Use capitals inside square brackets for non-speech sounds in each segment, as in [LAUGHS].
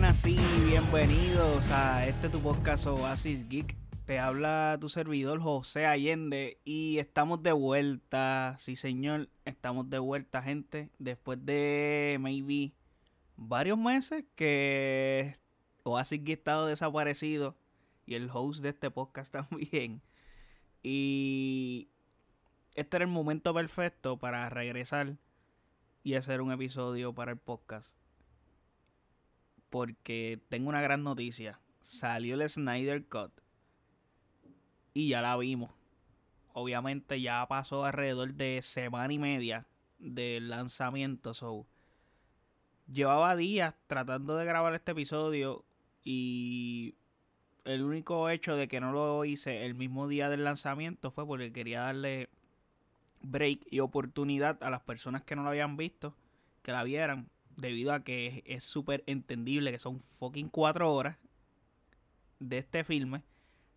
buenas, sí, bienvenidos a este tu podcast Oasis Geek. Te habla tu servidor José Allende y estamos de vuelta, sí señor, estamos de vuelta gente, después de maybe varios meses que Oasis Geek ha estado desaparecido y el host de este podcast [LAUGHS] también. Y este era el momento perfecto para regresar y hacer un episodio para el podcast porque tengo una gran noticia. Salió el Snyder Cut y ya la vimos. Obviamente ya pasó alrededor de semana y media del lanzamiento. So, llevaba días tratando de grabar este episodio y el único hecho de que no lo hice el mismo día del lanzamiento fue porque quería darle break y oportunidad a las personas que no lo habían visto que la vieran debido a que es súper entendible que son fucking cuatro horas de este filme.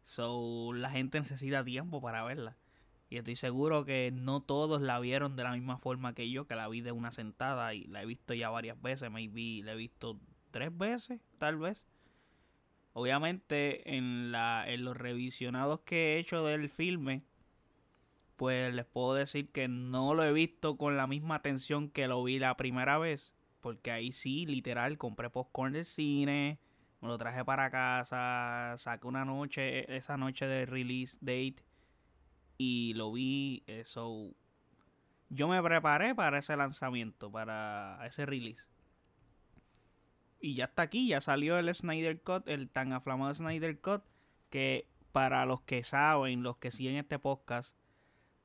So, la gente necesita tiempo para verla. Y estoy seguro que no todos la vieron de la misma forma que yo, que la vi de una sentada y la he visto ya varias veces. Maybe la he visto tres veces, tal vez. Obviamente, en, la, en los revisionados que he hecho del filme, pues les puedo decir que no lo he visto con la misma atención que lo vi la primera vez. Porque ahí sí, literal, compré popcorn del cine, me lo traje para casa, saqué una noche, esa noche de release date y lo vi. Eso. Yo me preparé para ese lanzamiento, para ese release. Y ya está aquí, ya salió el Snyder Cut, el tan aflamado Snyder Cut, que para los que saben, los que siguen este podcast,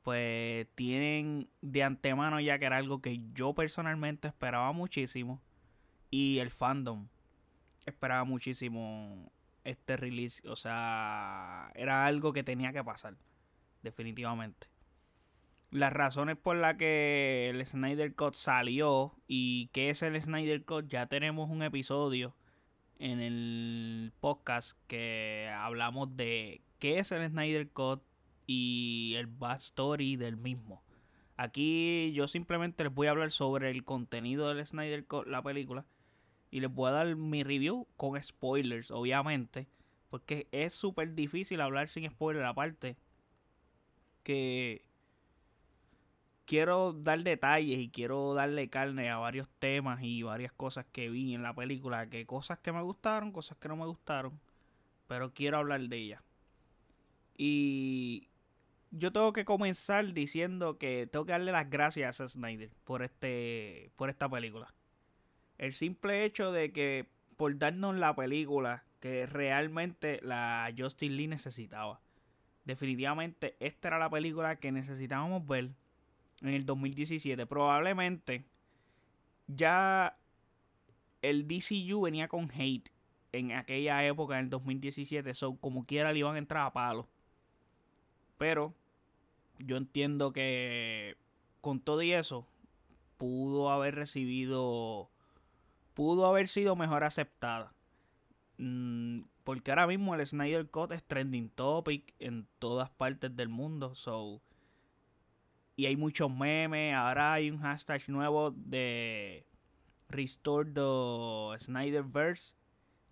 pues tienen de antemano ya que era algo que yo personalmente esperaba muchísimo y el fandom esperaba muchísimo este release, o sea, era algo que tenía que pasar, definitivamente. Las razones por las que el Snyder Cut salió y qué es el Snyder Cut, ya tenemos un episodio en el podcast que hablamos de qué es el Snyder Cut, y el backstory del mismo. Aquí yo simplemente les voy a hablar sobre el contenido del Snyder la película, y les voy a dar mi review con spoilers, obviamente, porque es súper difícil hablar sin spoilers aparte. Que quiero dar detalles y quiero darle carne a varios temas y varias cosas que vi en la película, que cosas que me gustaron, cosas que no me gustaron, pero quiero hablar de ellas. Y yo tengo que comenzar diciendo que tengo que darle las gracias a Snyder por este por esta película. El simple hecho de que por darnos la película que realmente la Justin Lee necesitaba. Definitivamente esta era la película que necesitábamos ver en el 2017. Probablemente ya el DCU venía con hate en aquella época, en el 2017. So, como quiera le iban a entrar a palo. Pero yo entiendo que con todo y eso pudo haber recibido pudo haber sido mejor aceptada mm, porque ahora mismo el Snyder Cut es trending topic en todas partes del mundo so y hay muchos memes ahora hay un hashtag nuevo de restore the Snyderverse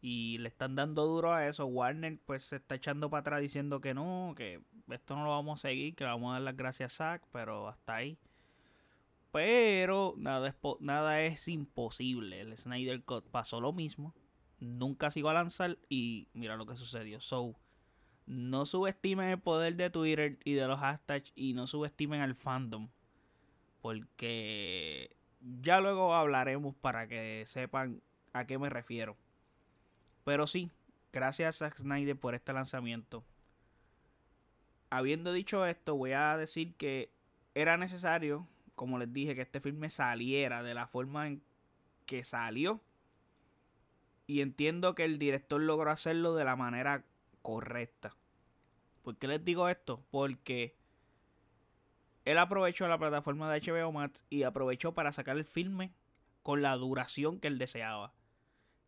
y le están dando duro a eso. Warner pues se está echando para atrás diciendo que no, que esto no lo vamos a seguir, que le vamos a dar las gracias a Zack, pero hasta ahí. Pero nada es, nada es imposible. El Snyder Cut pasó lo mismo. Nunca se iba a lanzar y mira lo que sucedió. So, no subestimen el poder de Twitter y de los hashtags y no subestimen al fandom. Porque ya luego hablaremos para que sepan a qué me refiero. Pero sí, gracias a Snyder por este lanzamiento. Habiendo dicho esto, voy a decir que era necesario, como les dije, que este filme saliera de la forma en que salió. Y entiendo que el director logró hacerlo de la manera correcta. ¿Por qué les digo esto? Porque él aprovechó la plataforma de HBO Max y aprovechó para sacar el filme con la duración que él deseaba.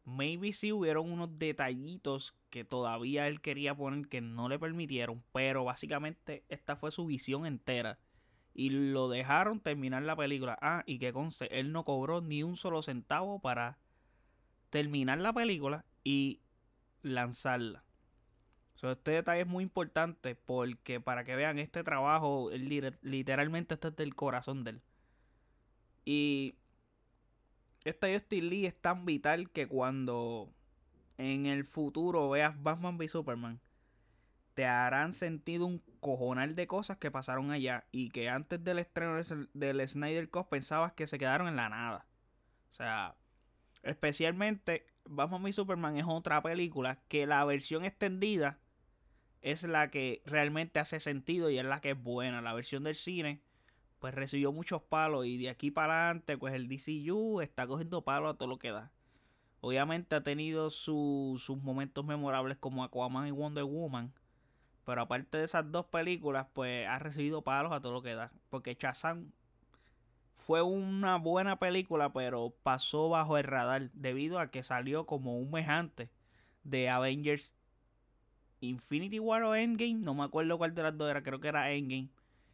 Maybe sí hubieron unos detallitos que todavía él quería poner que no le permitieron, pero básicamente esta fue su visión entera. Y lo dejaron terminar la película. Ah, y que conste, él no cobró ni un solo centavo para terminar la película y lanzarla. este detalle es muy importante porque para que vean este trabajo, literalmente este es del corazón de él. Y esta Justin Lee es tan vital que cuando en el futuro veas Batman v Superman, te harán sentido un cojonal de cosas que pasaron allá y que antes del estreno del Snyder Cut pensabas que se quedaron en la nada. O sea, especialmente Batman v Superman es otra película que la versión extendida es la que realmente hace sentido y es la que es buena. La versión del cine pues recibió muchos palos y de aquí para adelante pues el DCU está cogiendo palos a todo lo que da. Obviamente ha tenido sus momentos memorables como Aquaman y Wonder Woman. Pero aparte de esas dos películas, pues ha recibido palos a todo lo que da. Porque Shazam fue una buena película, pero pasó bajo el radar debido a que salió como un mes antes de Avengers Infinity War o Endgame. No me acuerdo cuál de las dos era, creo que era Endgame.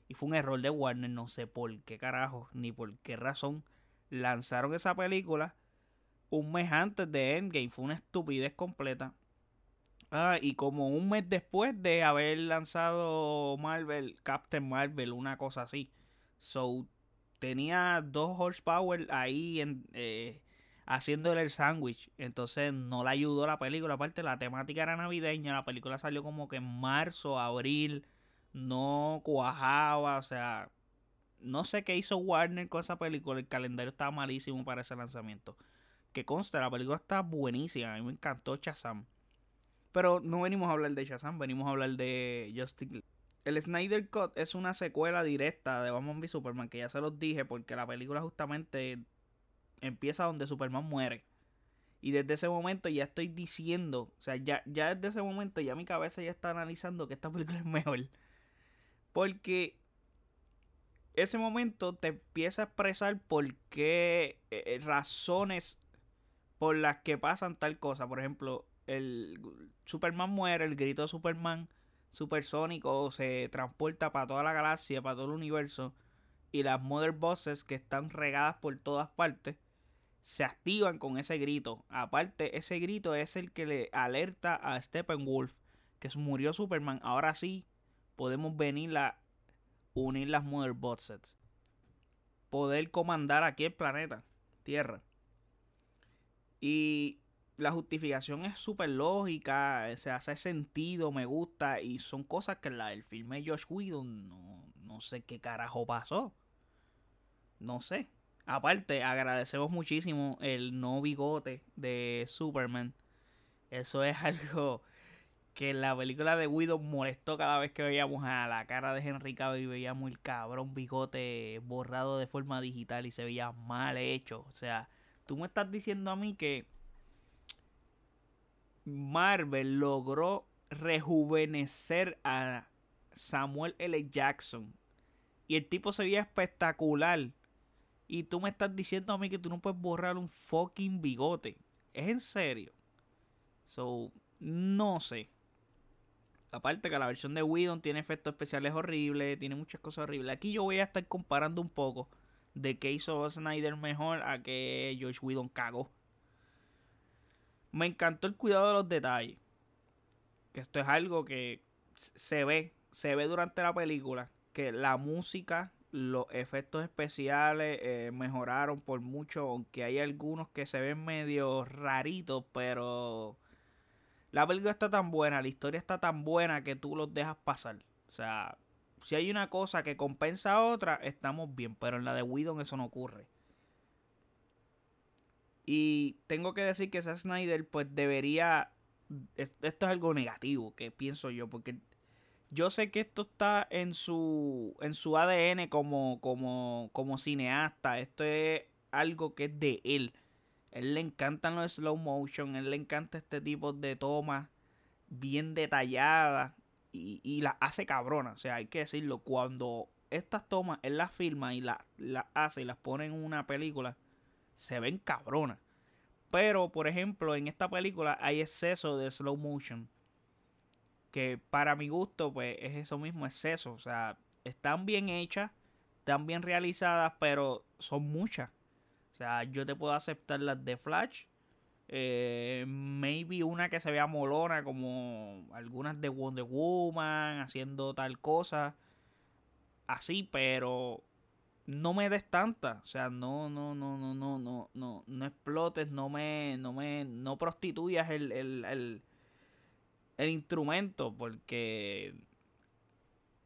Y fue un error de Warner, no sé por qué carajo, ni por qué razón lanzaron esa película un mes antes de Endgame. Fue una estupidez completa. Ah, y como un mes después de haber lanzado Marvel, Captain Marvel, una cosa así. So, tenía dos horsepower ahí en, eh, haciéndole el sándwich. Entonces no le ayudó la película. Aparte, la temática era navideña. La película salió como que en marzo, abril. No cuajaba. O sea, no sé qué hizo Warner con esa película. El calendario estaba malísimo para ese lanzamiento que consta, la película está buenísima. A mí me encantó Shazam. Pero no venimos a hablar de Shazam, venimos a hablar de Justice El Snyder Cut es una secuela directa de Batman v Superman, que ya se los dije, porque la película justamente empieza donde Superman muere. Y desde ese momento ya estoy diciendo, o sea, ya, ya desde ese momento ya mi cabeza ya está analizando que esta película es mejor. Porque ese momento te empieza a expresar por qué eh, razones por las que pasan tal cosa. Por ejemplo, el Superman muere, el grito de Superman supersónico se transporta para toda la galaxia, para todo el universo. Y las Mother Bosses que están regadas por todas partes se activan con ese grito. Aparte, ese grito es el que le alerta a Steppenwolf que murió Superman. Ahora sí podemos venir a unir las Mother Bosses. Poder comandar aquí el planeta, Tierra. Y la justificación es súper lógica, se hace sentido, me gusta. Y son cosas que la del filme Josh Whedon no, no sé qué carajo pasó. No sé. Aparte, agradecemos muchísimo el no bigote de Superman. Eso es [LAUGHS] algo que la película de Whedon molestó cada vez que veíamos a la cara de Henry Cavill y veíamos el cabrón bigote borrado de forma digital y se veía mal hecho. O sea, Tú me estás diciendo a mí que Marvel logró rejuvenecer a Samuel L. Jackson. Y el tipo se veía espectacular. Y tú me estás diciendo a mí que tú no puedes borrar un fucking bigote. ¿Es en serio? So, no sé. Aparte que la versión de Whedon tiene efectos especiales horribles, tiene muchas cosas horribles. Aquí yo voy a estar comparando un poco de que hizo Snyder mejor a que George Whedon cagó. Me encantó el cuidado de los detalles. Que esto es algo que se ve, se ve durante la película. Que la música, los efectos especiales eh, mejoraron por mucho. Aunque hay algunos que se ven medio raritos, pero la película está tan buena, la historia está tan buena que tú los dejas pasar. O sea, si hay una cosa que compensa a otra, estamos bien. Pero en la de Whedon eso no ocurre. Y tengo que decir que Snyder, pues debería. Esto es algo negativo que pienso yo. Porque yo sé que esto está en su. en su ADN como. como. como cineasta. Esto es algo que es de él. Él le encantan los slow motion. él le encanta este tipo de tomas bien detalladas y, y la hace cabrona. O sea, hay que decirlo. Cuando estas tomas él las filma y las la hace y las pone en una película, se ven cabronas. Pero, por ejemplo, en esta película hay exceso de slow motion. Que para mi gusto, pues es eso mismo, exceso. O sea, están bien hechas, están bien realizadas, pero son muchas. O sea, yo te puedo aceptar las de Flash, Eh, maybe una que se vea molona, como algunas de Wonder Woman, haciendo tal cosa. Así, pero no me des tanta. O sea, no, no, no, no, no, no, no, no explotes, no me, no me, no prostituyas el, el, el, el instrumento, porque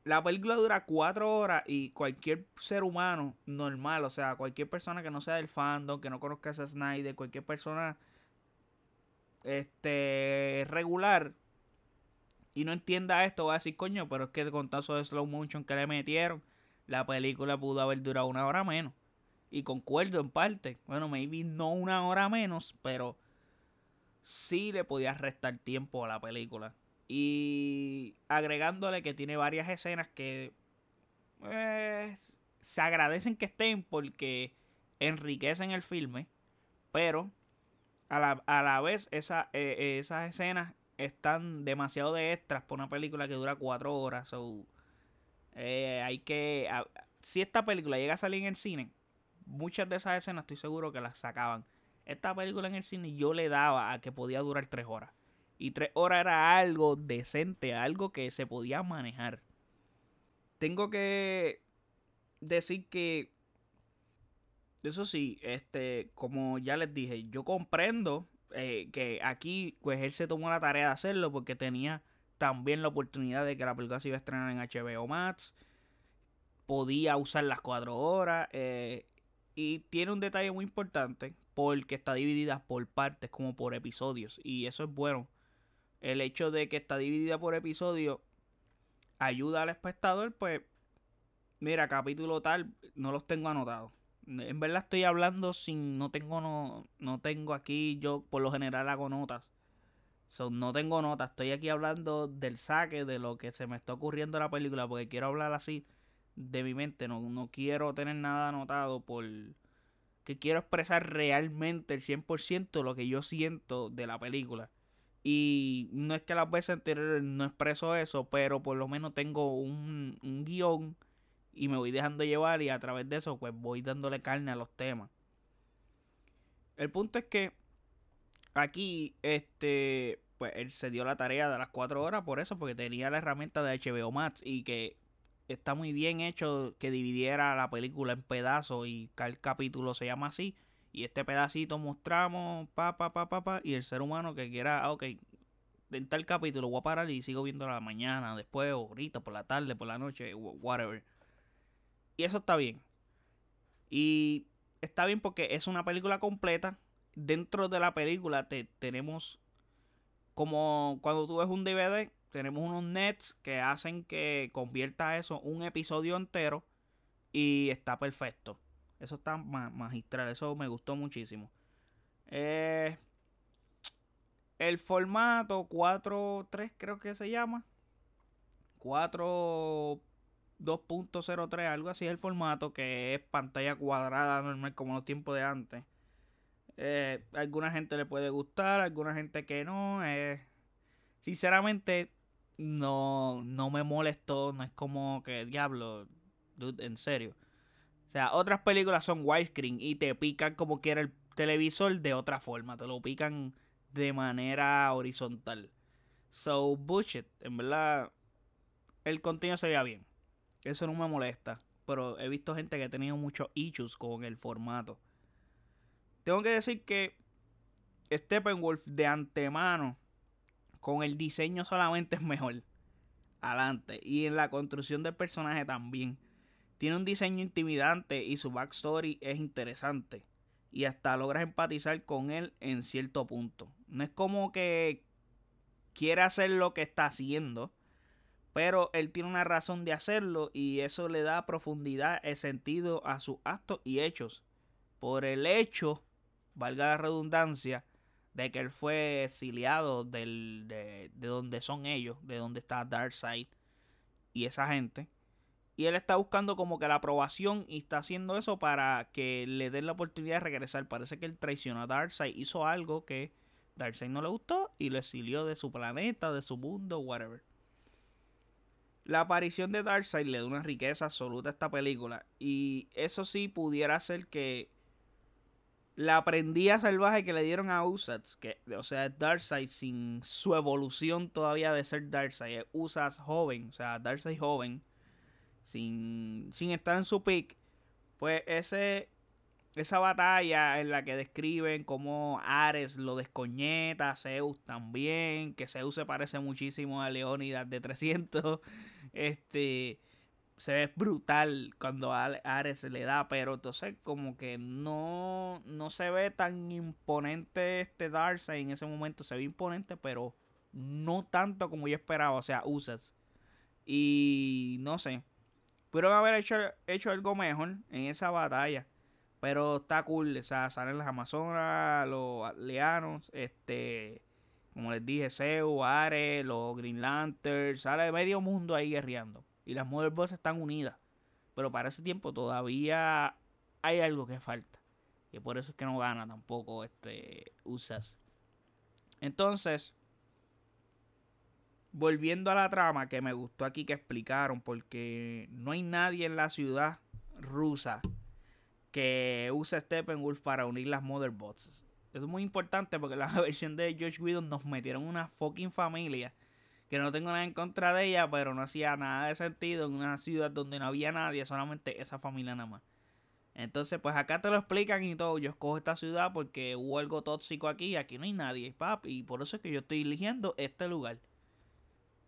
la película dura cuatro horas y cualquier ser humano normal, o sea, cualquier persona que no sea del fandom, que no conozca a Snyder, cualquier persona este regular y no entienda esto, va a decir, coño, pero es que con tanto de slow motion que le metieron, la película pudo haber durado una hora menos. Y concuerdo en parte. Bueno, maybe no una hora menos, pero sí le podía restar tiempo a la película. Y agregándole que tiene varias escenas que pues, se agradecen que estén porque enriquecen el filme. Pero a la, a la vez esa, eh, esas escenas están demasiado de extras por una película que dura cuatro horas. So, eh, hay que. si esta película llega a salir en el cine, muchas de esas escenas estoy seguro que las sacaban. Esta película en el cine yo le daba a que podía durar tres horas. Y tres horas era algo decente, algo que se podía manejar. Tengo que decir que eso sí, este, como ya les dije, yo comprendo eh, que aquí, pues él se tomó la tarea de hacerlo porque tenía también la oportunidad de que la película se iba a estrenar en HBO Max. Podía usar las cuatro horas. Eh, y tiene un detalle muy importante porque está dividida por partes, como por episodios. Y eso es bueno. El hecho de que está dividida por episodios ayuda al espectador, pues, mira, capítulo tal, no los tengo anotados en verdad estoy hablando sin. No tengo, no, no tengo aquí. Yo por lo general hago notas. no tengo notas. Estoy aquí hablando del saque, de lo que se me está ocurriendo en la película. Porque quiero hablar así de mi mente. No, no quiero tener nada anotado por. Que quiero expresar realmente el 100% lo que yo siento de la película. Y no es que las veces anteriores no expreso eso, pero por lo menos tengo un, un guion y me voy dejando llevar y a través de eso pues voy dándole carne a los temas. El punto es que aquí este pues él se dio la tarea de las cuatro horas por eso porque tenía la herramienta de HBO Max y que está muy bien hecho que dividiera la película en pedazos y cada capítulo se llama así y este pedacito mostramos pa pa pa pa pa y el ser humano que quiera ah, ok en tal capítulo voy a parar y sigo viendo la mañana después ahorita por la tarde por la noche whatever y eso está bien. Y está bien porque es una película completa. Dentro de la película te, tenemos como cuando tú ves un DVD, tenemos unos nets que hacen que convierta eso un episodio entero y está perfecto. Eso está magistral, eso me gustó muchísimo. Eh, el formato 4.3 creo que se llama. 4 2.03, algo así es el formato, que es pantalla cuadrada normal como los tiempos de antes. Eh, alguna gente le puede gustar, alguna gente que no. Eh, sinceramente, no, no me molestó, no es como que diablo, en serio. O sea, otras películas son widescreen y te pican como quiera el televisor de otra forma, te lo pican de manera horizontal. So, bullshit, en verdad, el contenido se veía bien. Eso no me molesta. Pero he visto gente que ha tenido muchos issues con el formato. Tengo que decir que Steppenwolf de antemano, con el diseño solamente es mejor. Adelante. Y en la construcción del personaje también. Tiene un diseño intimidante y su backstory es interesante. Y hasta logras empatizar con él en cierto punto. No es como que quiere hacer lo que está haciendo pero él tiene una razón de hacerlo y eso le da profundidad y sentido a sus actos y hechos. Por el hecho, valga la redundancia, de que él fue exiliado del, de, de donde son ellos, de donde está Darkseid y esa gente. Y él está buscando como que la aprobación y está haciendo eso para que le den la oportunidad de regresar. Parece que él traicionó a Darkseid, hizo algo que Darkseid no le gustó y lo exilió de su planeta, de su mundo, whatever. La aparición de Darkseid le da una riqueza absoluta a esta película. Y eso sí pudiera ser que la prendía salvaje que le dieron a Usats, que, o sea, Darkseid sin su evolución todavía de ser Darkseid, Usats joven, o sea, Darkseid joven, sin, sin estar en su peak, pues ese, esa batalla en la que describen cómo Ares lo descoñeta, Zeus también, que Zeus se parece muchísimo a Leónidas de 300, [LAUGHS] este se ve brutal cuando Ares le da, pero entonces como que no, no se ve tan imponente este Darkseid en ese momento, se ve imponente, pero no tanto como yo esperaba, o sea, usas. Y no sé, pudieron haber hecho, hecho algo mejor en esa batalla, pero está cool, o sea, salen las Amazonas, los Leanos, este, como les dije, Zeus, Ares, los Green Lanterns, sale medio mundo ahí guerreando y las Mother Boss están unidas. Pero para ese tiempo todavía hay algo que falta. Y por eso es que no gana tampoco este Usas. Entonces, volviendo a la trama que me gustó aquí que explicaron, porque no hay nadie en la ciudad rusa que use Steppenwolf para unir las Mother Bots. Eso es muy importante porque la [LAUGHS] versión de George Whedon nos metieron una fucking familia que no tengo nada en contra de ella, pero no hacía nada de sentido en una ciudad donde no había nadie, solamente esa familia nada más. Entonces, pues acá te lo explican y todo. Yo escojo esta ciudad porque hubo algo tóxico aquí aquí no hay nadie, papi. Y por eso es que yo estoy eligiendo este lugar.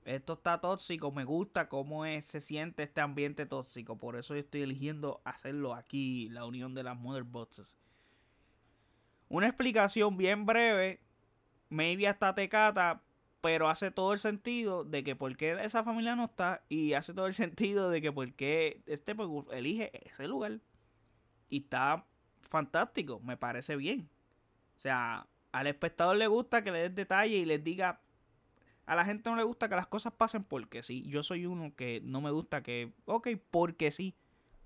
Esto está tóxico, me gusta cómo es, se siente este ambiente tóxico. Por eso yo estoy eligiendo hacerlo aquí, la unión de las Mother Boxes. Una explicación bien breve, maybe hasta tecata, pero hace todo el sentido de que por qué esa familia no está y hace todo el sentido de que por qué este pues, elige ese lugar. Y está fantástico, me parece bien. O sea, al espectador le gusta que le des detalle y les diga... A la gente no le gusta que las cosas pasen porque sí. Yo soy uno que no me gusta que... Ok, porque sí.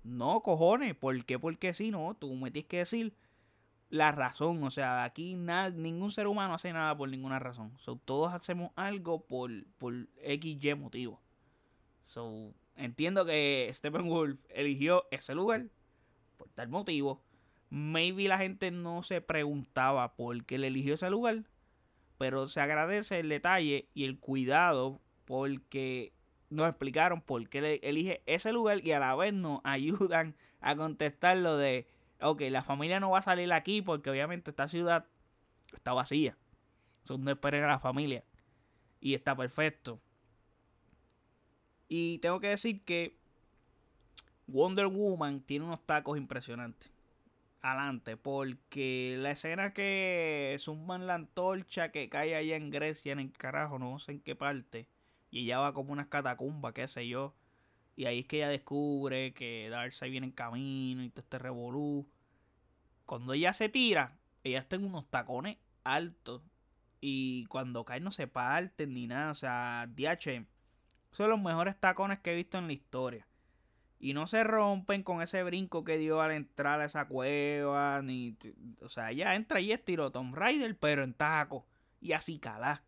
No, cojones, ¿por qué? Porque sí, no. Tú me tienes que decir la razón. O sea, aquí nada, ningún ser humano hace nada por ninguna razón. So, todos hacemos algo por, por XY motivo. So, entiendo que Steppenwolf eligió ese lugar por tal motivo. Maybe la gente no se preguntaba por qué le eligió ese lugar. Pero se agradece el detalle y el cuidado porque nos explicaron por qué elige ese lugar y a la vez nos [LAUGHS] ayudan a contestar lo de ok, la familia no va a salir aquí porque obviamente esta ciudad está vacía. Son no esperen a la familia. Y está perfecto. Y tengo que decir que Wonder Woman tiene unos tacos impresionantes. Adelante, porque la escena que zumban la antorcha que cae allá en Grecia, en el carajo, no sé en qué parte, y ella va como unas catacumbas, qué sé yo. Y ahí es que ella descubre que Darkseid viene en camino y todo este revolú. Cuando ella se tira, ella está en unos tacones altos. Y cuando cae no se parten ni nada. O sea, DH son los mejores tacones que he visto en la historia. Y no se rompen con ese brinco que dio al entrar a esa cueva. Ni, o sea, ella entra y es tiro Tomb Raider, pero en taco. Y así cala.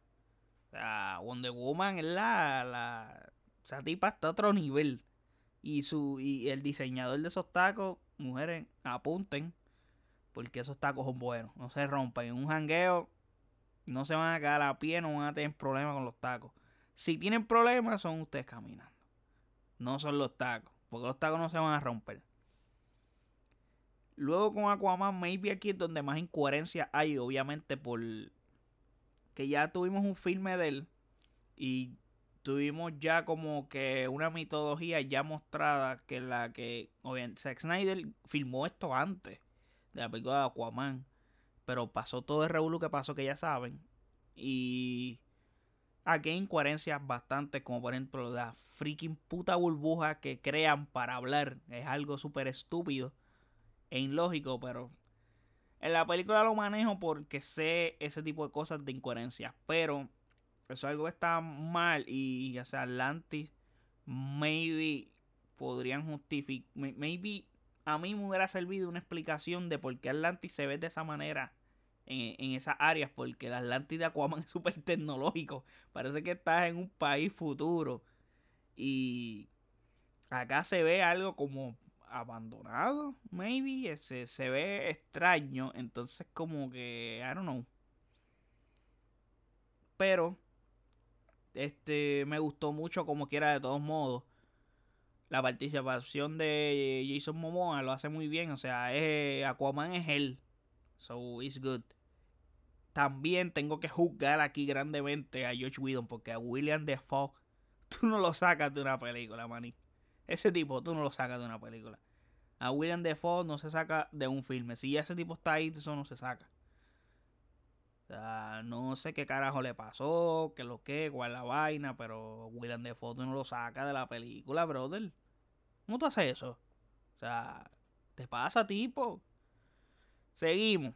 O sea, Wonder Woman es la, la esa tipa está otro nivel. Y, su, y el diseñador de esos tacos, mujeres, apunten. Porque esos tacos son buenos. No se rompen. En un jangueo no se van a quedar a pie, no van a tener problemas con los tacos. Si tienen problemas, son ustedes caminando. No son los tacos. Porque los tacos no se van a romper. Luego con Aquaman, maybe aquí es donde más incoherencia hay, obviamente, por que ya tuvimos un filme de él. Y tuvimos ya como que una mitología ya mostrada que la que obviamente Zack Snyder filmó esto antes de la película de Aquaman pero pasó todo el revuelo que pasó que ya saben y aquí hay incoherencias bastante como por ejemplo la freaking puta burbuja que crean para hablar. Es algo súper estúpido e ilógico pero en la película lo manejo porque sé ese tipo de cosas de incoherencias. Pero eso es algo que está mal y ya sea Atlantis maybe podrían justificar maybe a mí me hubiera servido una explicación de por qué Atlantis se ve de esa manera en, esas áreas porque el Atlantis de Aquaman [LAUGHS] es súper tecnológico parece que estás en un país futuro y acá se ve algo como abandonado, maybe. Se, se ve extraño. Entonces, como que, I don't know. Pero, este, me gustó mucho como quiera de todos modos. La participación de Jason Momoa lo hace muy bien. O sea, es, Aquaman es él. So, it's good. También tengo que juzgar aquí grandemente a George Whedon porque a William Defoe tú no lo sacas de una película, maní. Ese tipo tú no lo sacas de una película. A William Defoe no se saca de un filme. Si ese tipo está ahí, eso no se saca. O sea, no sé qué carajo le pasó, qué lo que, cuál la vaina, pero William Defoe tú no lo saca de la película, brother. ¿Cómo tú haces eso? O sea, ¿te pasa, tipo? Seguimos.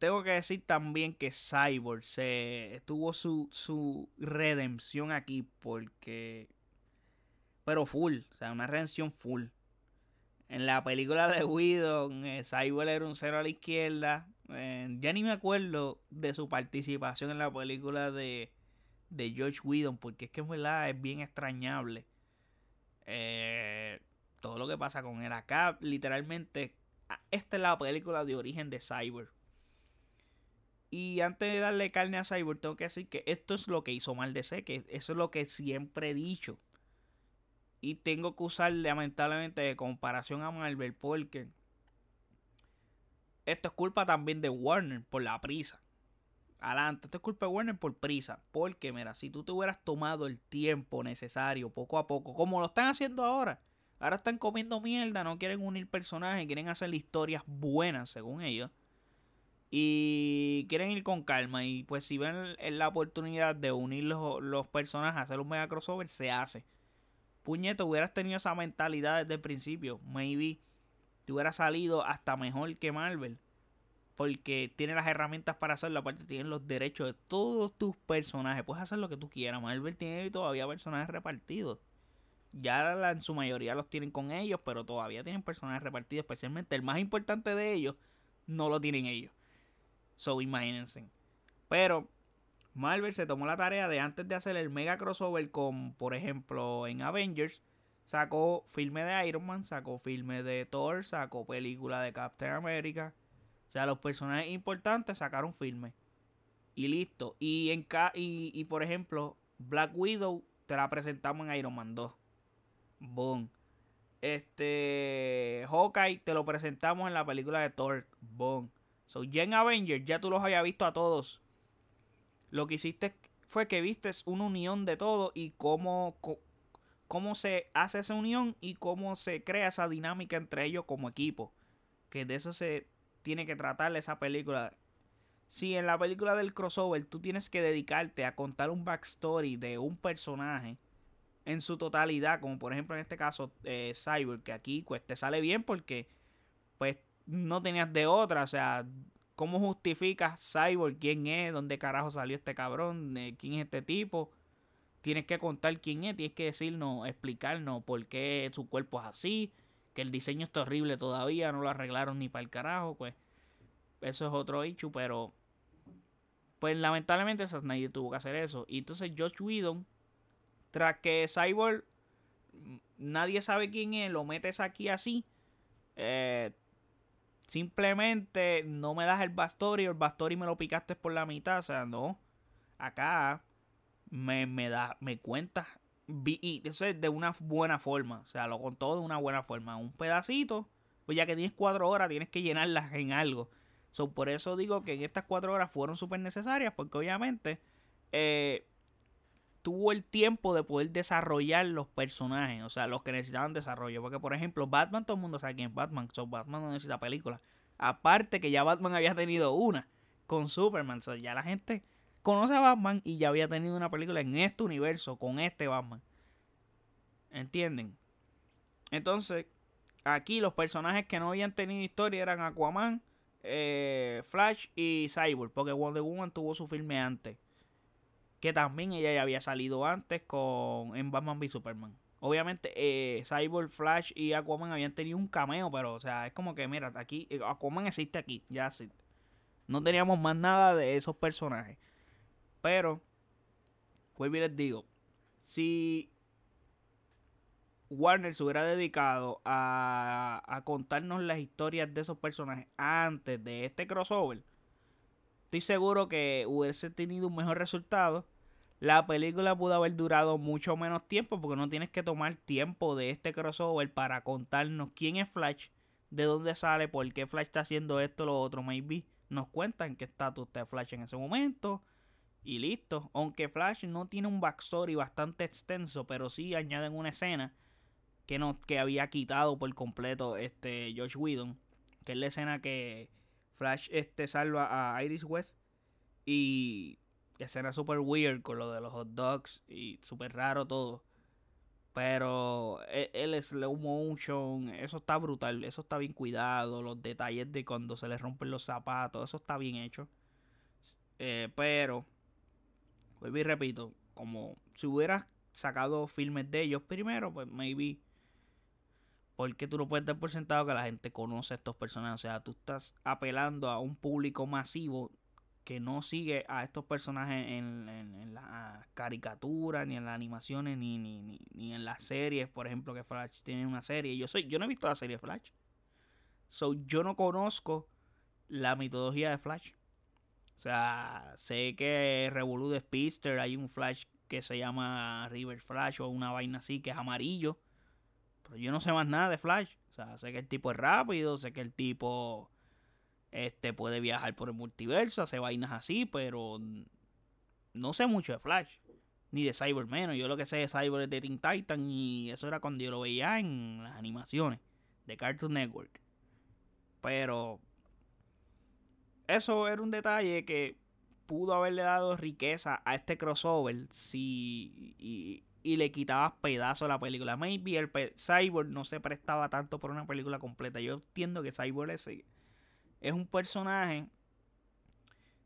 Tengo que decir también que Cyborg se tuvo su, su redención aquí porque... Pero full, o sea, una redención full. En la película de Whedon, eh, Cyborg era un cero a la izquierda. Eh, ya ni me acuerdo de su participación en la película de, de George Whedon, porque es que en verdad es bien extrañable. Eh, todo lo que pasa con él acá, literalmente, esta es la película de origen de Cyborg. Y antes de darle carne a Cyborg, tengo que decir que esto es lo que hizo mal DC, que eso es lo que siempre he dicho. Y tengo que usar lamentablemente de comparación a Marvel porque esto es culpa también de Warner por la prisa. Adelante, esto es culpa de Warner por prisa. Porque, mira, si tú te hubieras tomado el tiempo necesario poco a poco, como lo están haciendo ahora, ahora están comiendo mierda, no quieren unir personajes, quieren hacer historias buenas, según ellos y quieren ir con calma. Y pues si ven la oportunidad de unir los, personajes, hacer un mega crossover, se hace. Puñeto, hubieras tenido esa mentalidad desde el principio. Maybe te hubiera salido hasta mejor que Marvel. Porque tiene las herramientas para hacerlo. Aparte, tienen los derechos de todos tus personajes. Puedes hacer lo que tú quieras. Marvel tiene todavía personajes repartidos. Ya en su mayoría los tienen con ellos. Pero todavía tienen personajes repartidos. Especialmente el más importante de ellos. No lo tienen ellos. So, imagínense. Pero Marvel se tomó la tarea de antes de hacer el mega crossover con, por ejemplo, en Avengers, sacó filme de Iron Man, sacó filme de Thor, sacó película de Captain America. O sea, los personajes importantes sacaron filme. Y listo. Y, en y, y por ejemplo, Black Widow te la presentamos en Iron Man 2. Boom. Este. Hawkeye te lo presentamos en la película de Thor. Boom. So, ya en Avengers, ya tú los habías visto a todos. Lo que hiciste fue que vistes una unión de todo y cómo, cómo se hace esa unión y cómo se crea esa dinámica entre ellos como equipo. Que de eso se tiene que tratar esa película. Si en la película del crossover tú tienes que dedicarte a contar un backstory de un personaje en su totalidad, como por ejemplo en este caso eh, Cyber, que aquí pues te sale bien porque pues no tenías de otra. O sea, ¿cómo justificas Cyborg quién es? ¿Dónde carajo salió este cabrón? ¿Quién es este tipo? Tienes que contar quién es, tienes que decirnos, explicarnos por qué su cuerpo es así, que el diseño está horrible todavía, no lo arreglaron ni para el carajo, pues eso es otro hecho, pero pues lamentablemente nadie tuvo que hacer eso. Y entonces Josh Whedon, tras que Cyborg nadie sabe quién es, lo metes aquí así, eh, Simplemente no me das el Bastori o el Bastori me lo picaste por la mitad. O sea, no. Acá me, me da, me cuentas. Y eso es de una buena forma. O sea, lo contó de una buena forma. Un pedacito. Pues ya que tienes cuatro horas, tienes que llenarlas en algo. So, por eso digo que en estas cuatro horas fueron súper necesarias. Porque obviamente eh, tuvo el tiempo de poder desarrollar los personajes, o sea, los que necesitaban desarrollo. Porque, por ejemplo, Batman, todo el mundo sabe quién es Batman, so Batman no necesita película. Aparte que ya Batman había tenido una con Superman, so ya la gente conoce a Batman y ya había tenido una película en este universo con este Batman. ¿Entienden? Entonces, aquí los personajes que no habían tenido historia eran Aquaman, eh, Flash y Cyborg, porque Wonder Woman tuvo su filme antes que también ella ya había salido antes con en Batman v Superman. Obviamente, eh, Cyborg, Flash y Aquaman habían tenido un cameo, pero, o sea, es como que, mira, aquí, eh, Aquaman existe aquí, ya existe. No teníamos más nada de esos personajes. Pero, pues bien les digo, si Warner se hubiera dedicado a contarnos las historias de esos personajes antes de este crossover, estoy seguro que hubiese tenido un mejor resultado. La película pudo haber durado mucho menos tiempo porque no tienes que tomar tiempo de este crossover para contarnos quién es Flash, de dónde sale, por qué Flash está haciendo esto, lo otro. Maybe nos cuentan qué estatus está Flash en ese momento y listo. Aunque Flash no tiene un backstory bastante extenso, pero sí añaden una escena que, no, que había quitado por completo este Josh Whedon, que es la escena que Flash este salva a Iris West y escena super weird con lo de los hot dogs y super raro todo. Pero e, el, slow motion, eso está brutal, eso está bien cuidado, los detalles de cuando se le rompen los zapatos, eso está bien hecho. Eh, pero vuelvo y repito, como si hubieras sacado filmes de ellos primero, pues maybe. Porque tú no puedes dar por sentado que la gente conoce a estos personajes. O sea, tú estás apelando a un público masivo que no sigue a estos personajes en, en, las caricaturas, ni en las animaciones, ni, ni, ni, ni, en las series. Por ejemplo, que Flash tiene una serie. Yo soy, yo no he visto la serie Flash. So, yo no conozco la mitología de Flash. O sea, sé que Revolu de Speedster hay un Flash que se llama River Flash o una vaina así que es amarillo. Pero yo no sé más nada de Flash. O sea, sé que el tipo es rápido, sé que el tipo este puede viajar por el multiverso, hace vainas así, pero no sé mucho de Flash ni de Cyberman. Yo lo que sé de Cyber es de Teen Titan y eso era cuando yo lo veía en las animaciones de Cartoon Network. Pero eso era un detalle que pudo haberle dado riqueza a este crossover si y, le quitabas pedazo a la película. Maybe el Cyborg no se prestaba tanto por una película completa. Yo entiendo que Cyborg es, es un personaje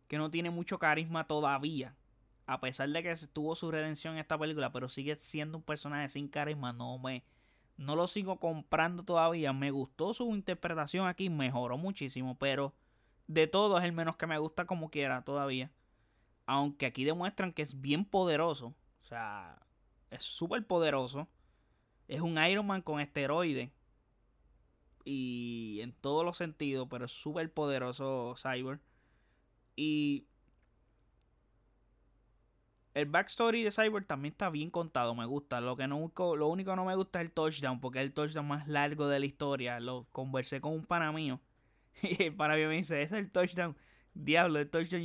que no tiene mucho carisma todavía. A pesar de que tuvo su redención en esta película, pero sigue siendo un personaje sin carisma. No me. No lo sigo comprando todavía. Me gustó su interpretación aquí. Mejoró muchísimo. Pero de todo es el menos que me gusta como quiera todavía. Aunque aquí demuestran que es bien poderoso. O sea, es súper poderoso. Es un Iron Man con esteroide. Y en todos los sentidos, pero es súper poderoso Cyber. Y el backstory de Cyber también está bien contado, me gusta. Lo, que no, lo único que no me gusta es el touchdown, porque es el touchdown más largo de la historia. Lo conversé con un pana mío [LAUGHS] Y para mí me dice, ese es el touchdown. Diablo, el touchdown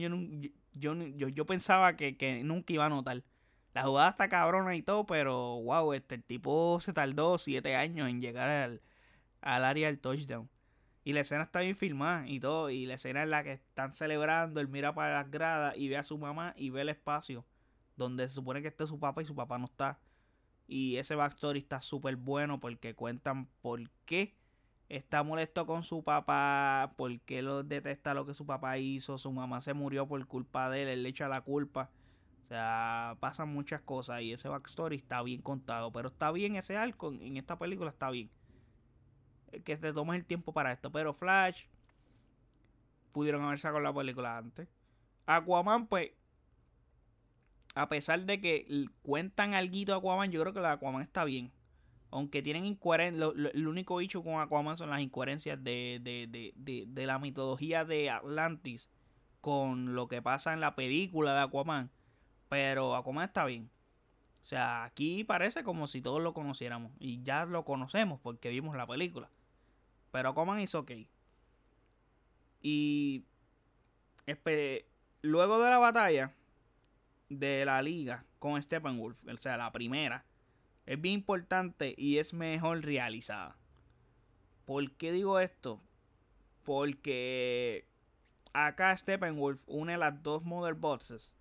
yo, yo, yo, pensaba que, nunca iba a notar. La jugada está cabrona y todo, pero wow, este, el tipo se tardó siete años en llegar al, al área del touchdown. Y la escena está bien filmada y todo. Y la escena en la que están celebrando, él mira para las gradas y ve a su mamá y ve el espacio donde se supone que esté su papá y su papá no está. Y ese backstory está súper bueno porque cuentan por qué está molesto con su papá porque lo detesta lo que su papá hizo, su mamá se murió por culpa de él, él le echa la culpa. O sea, pasan muchas cosas y ese backstory está bien contado, pero está bien ese arco en esta película está bien. Que te tomes el tiempo para esto, pero Flash pudieron haber sacado la película antes. Aquaman pues a pesar de que cuentan algo Aquaman, yo creo que la Aquaman está bien. Aunque tienen incoherencias, el único hecho con Aquaman son las incoherencias de, de, de, de, la mitología de Atlantis con lo que pasa en la película de Aquaman. Pero Aquaman está bien. O sea, aquí parece como si todos lo conociéramos. Y ya lo conocemos porque vimos la película. Pero Aquaman es ok. Y luego de la batalla de la liga con Steppenwolf, o sea, la primera, es bien importante y es mejor realizada. ¿Por qué digo esto? Porque acá Steppenwolf une las dos Mother Boxes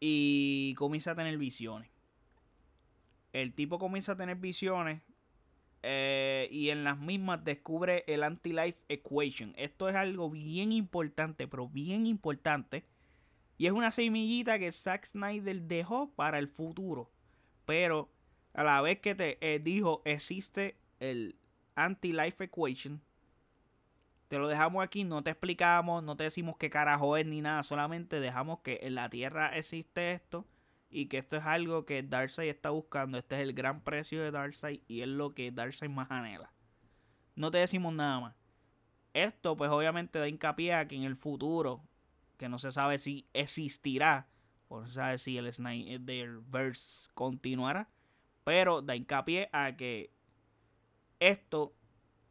y comienza a tener visiones. El tipo comienza a tener visiones eh, y en las mismas descubre el Anti-Life Equation. Esto es algo bien importante, pero bien importante. Y es una semillita que Zack Snyder dejó para el futuro. Pero a la vez que te eh, dijo existe el anti-life equation, te lo dejamos aquí, no te explicamos, no te decimos qué carajo es ni nada, solamente dejamos que en la Tierra existe esto y que esto es algo que Darkseid está buscando. Este es el gran precio de Darkseid y es lo que Darkseid más anhela. No te decimos nada más. Esto pues obviamente da hincapié a que en el futuro, que no se sabe si existirá, o no se sabe si el Snyderverse continuará, pero da hincapié a que esto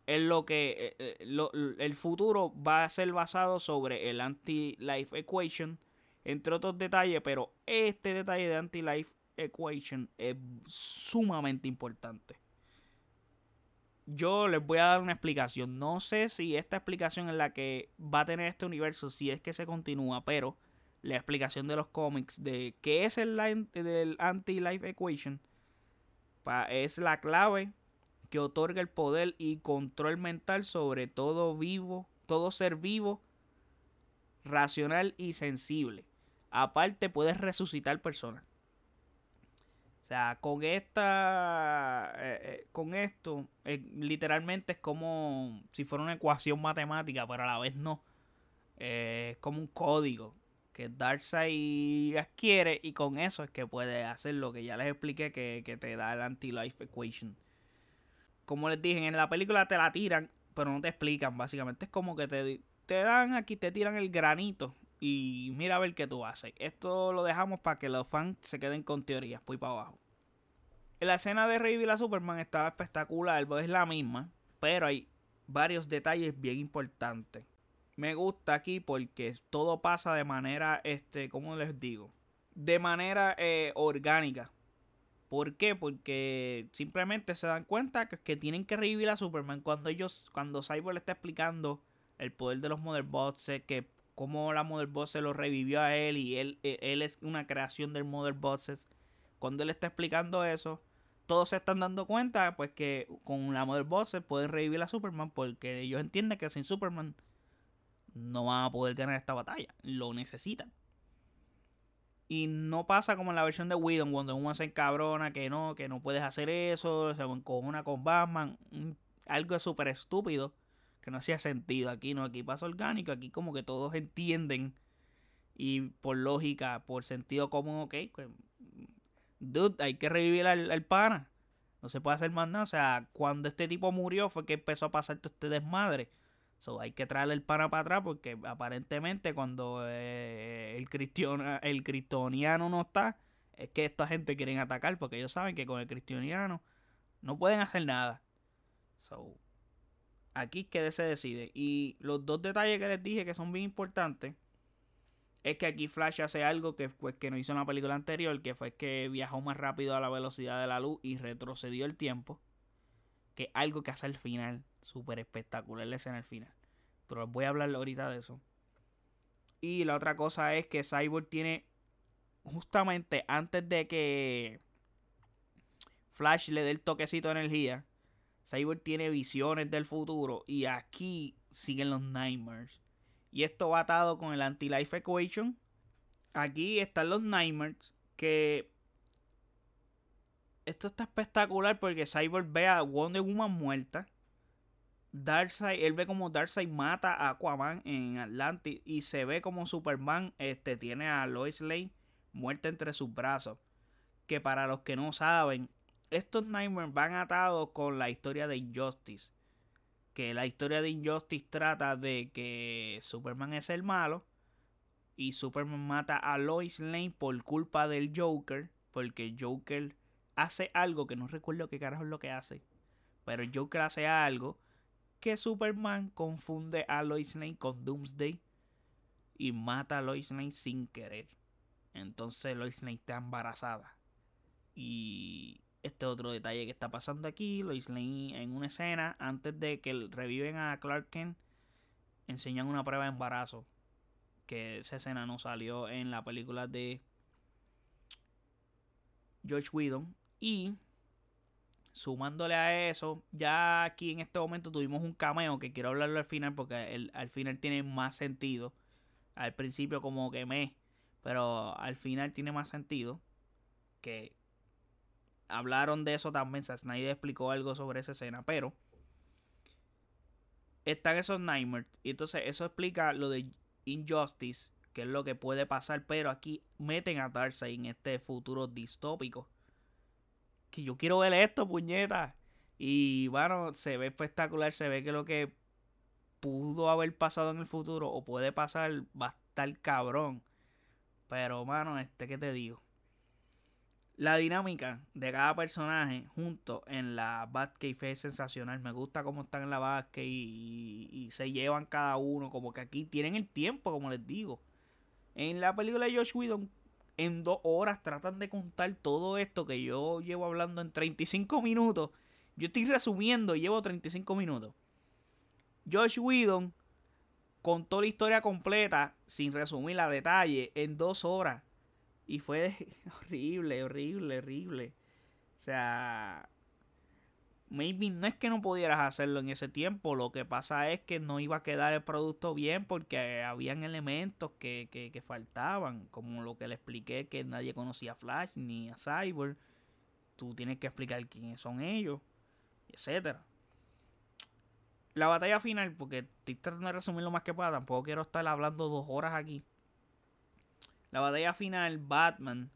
es lo que eh, eh, el futuro va a ser basado sobre el anti-life equation entre otros detalles, pero este detalle de Anti-Life Equation es sumamente importante. Yo les voy a dar una explicación. No sé si esta explicación es la que va a tener este universo, si es que se continúa, pero la explicación de los cómics de qué es el del Anti-Life Equation es la clave que otorga el poder y control mental sobre todo vivo, todo ser vivo, racional y sensible. Aparte, puedes resucitar personas. O sea, con esta. Eh, eh, con esto, eh, literalmente es como si fuera una ecuación matemática, pero a la vez no. es como un código que Darkseid adquiere y con eso es que puede hacer lo que ya les expliqué que, que te da el anti-life equation. Como les dije, en la película te la tiran, pero no te explican, básicamente. Es como que te, te dan aquí, te tiran el granito y mira a ver qué tú haces. Esto lo dejamos para que los fans se queden con teorías, pues para abajo. La escena de Rey y la Superman estaba espectacular, pues es la misma, pero hay varios detalles bien importantes. Me gusta aquí porque todo pasa de manera, este, ¿cómo les digo? De manera eh, orgánica. ¿Por qué? Porque simplemente se dan cuenta que, que, tienen que revivir a Superman cuando ellos, cuando Cyborg le está explicando el poder de los Motherbots, que cómo la Mother Boss se lo revivió a él y él, e, él es una creación del Mother Bosses. Cuando él está explicando eso, todos se están dando cuenta pues que con la Mother Bosses pueden revivir a Superman porque ellos entienden que sin Superman no van a poder ganar esta batalla. Lo necesitan. Y no pasa como en la versión de Whedon, cuando uno se encabrona que no, que no puedes hacer eso, se una con Batman. Algo súper estúpido que no hacía sentido. Aquí no, aquí pasa orgánico, aquí como que todos entienden y por lógica, por sentido común, ok, pues, dude, hay que revivir al, pana. No se puede hacer más nada. O sea, cuando este tipo murió fue que empezó a pasar todo este desmadre. So, hay que traerle el pana para atrás porque aparentemente cuando eh, el, cristiano, el cristianiano no está, es que esta gente quieren atacar porque ellos saben que con el cristianiano no pueden hacer nada. So, Aquí es que se decide. Y los dos detalles que les dije que son bien importantes es que aquí Flash hace algo que, pues, que no hizo en la película anterior, que fue que viajó más rápido a la velocidad de la luz y retrocedió el tiempo. Que algo que hace al final. Súper espectacular la escena al final. Pero voy a hablar ahorita de eso. Y la otra cosa es que Cyborg tiene justamente antes de que Flash le dé el toquecito de energía, Cyborg tiene visiones del futuro y aquí siguen los Nightmares. Y esto va atado con el Anti-Life Equation. Aquí están los Nightmares que... Esto está espectacular porque Cyborg ve a Wonder Woman muerta. Darkseid, él ve como Darkseid mata a Aquaman en Atlantis y se ve como Superman este, tiene a Lois Lane muerta entre sus brazos. Que para los que no saben, estos Nightmares van atados con la historia de Injustice. Que la historia de Injustice trata de que Superman es el malo. Y Superman mata a Lois Lane por culpa del Joker. Porque Joker hace algo que no recuerdo qué carajo es lo que hace. Pero Joker hace algo que Superman confunde a Lois Lane con Doomsday. Y mata a Lois Lane sin querer. Entonces Lois Lane está embarazada. Y este otro detalle que está pasando aquí, Lois Lane en una escena, antes de que reviven a Clark Kent, enseñan una prueba de embarazo. Que esa escena no salió en la película de George Whedon. Y sumándole a eso, ya aquí en este momento tuvimos un cameo que quiero hablarlo al final porque al final tiene más sentido. Al principio como que me, pero al final tiene más sentido que hablaron de eso también. Snyder explicó algo sobre esa escena, pero están esos Nightmares. Y entonces eso explica lo de Injustice, qué es lo que puede pasar, pero aquí meten a Darkseid en este futuro distópico. Que yo quiero ver esto, puñeta. Y bueno, se ve espectacular, se ve que lo que pudo haber pasado en el futuro o puede pasar va a estar cabrón. Pero, mano, este que te digo. La dinámica de cada personaje junto en la Batcave es sensacional. Me gusta cómo están en la Batcave y, y, se llevan cada uno. Como que aquí tienen el tiempo, como les digo. En la película de Josh Whedon, en dos horas tratan de contar todo esto que yo llevo hablando en 35 minutos. Yo estoy resumiendo y llevo 35 minutos. Josh Whedon contó la historia completa, sin resumir a detalle, en dos horas. Y fue [LAUGHS] horrible, horrible, horrible. O sea, maybe no es que no pudieras hacerlo en ese tiempo, lo que pasa es que no iba a quedar el producto bien porque habían elementos que, que, faltaban, como lo que le expliqué que nadie conocía a Flash ni a Cyborg. Tú tienes que explicar quiénes son ellos, etcétera. La batalla final, porque estoy tratando de resumir lo más que pueda, tampoco quiero estar hablando dos horas aquí. La batalla final, Batman.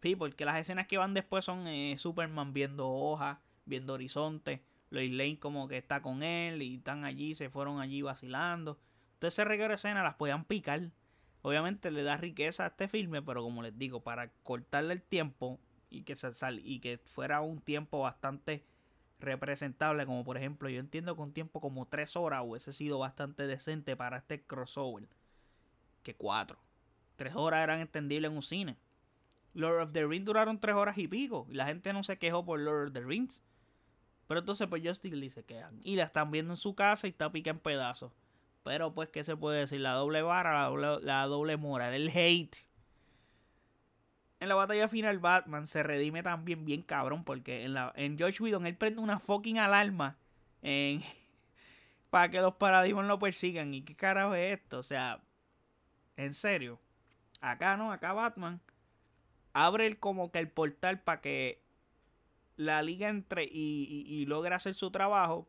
Sí, porque las escenas que van después son eh, Superman viendo hojas, viendo horizonte. Lois Lane como que está con él y están allí, se fueron allí vacilando. Entonces ese reguero de escenas las podían picar. Obviamente le da riqueza a este filme, pero como les digo, para cortarle el tiempo y que, se sal y que fuera un tiempo bastante representable, como por ejemplo, yo entiendo que un tiempo como 3 horas hubiese sido bastante decente para este crossover que 4. 3 horas eran entendibles en un cine. Lord of the Rings duraron 3 horas y pico. Y la gente no se quejó por Lord of the Rings. Pero entonces pues Justin Lee se quejan. Y la están viendo en su casa y está pica en pedazos. Pero pues, ¿qué se puede decir? La doble vara, la doble, la doble moral, el hate en la batalla final Batman se redime también bien cabrón porque en, la, en George Whedon él prende una fucking alarma en, [LAUGHS] para que los paradigmas lo persigan. ¿Y qué carajo es esto? O sea, en serio. Acá no, acá Batman abre el, como que el portal para que la liga entre y, logre hacer su trabajo.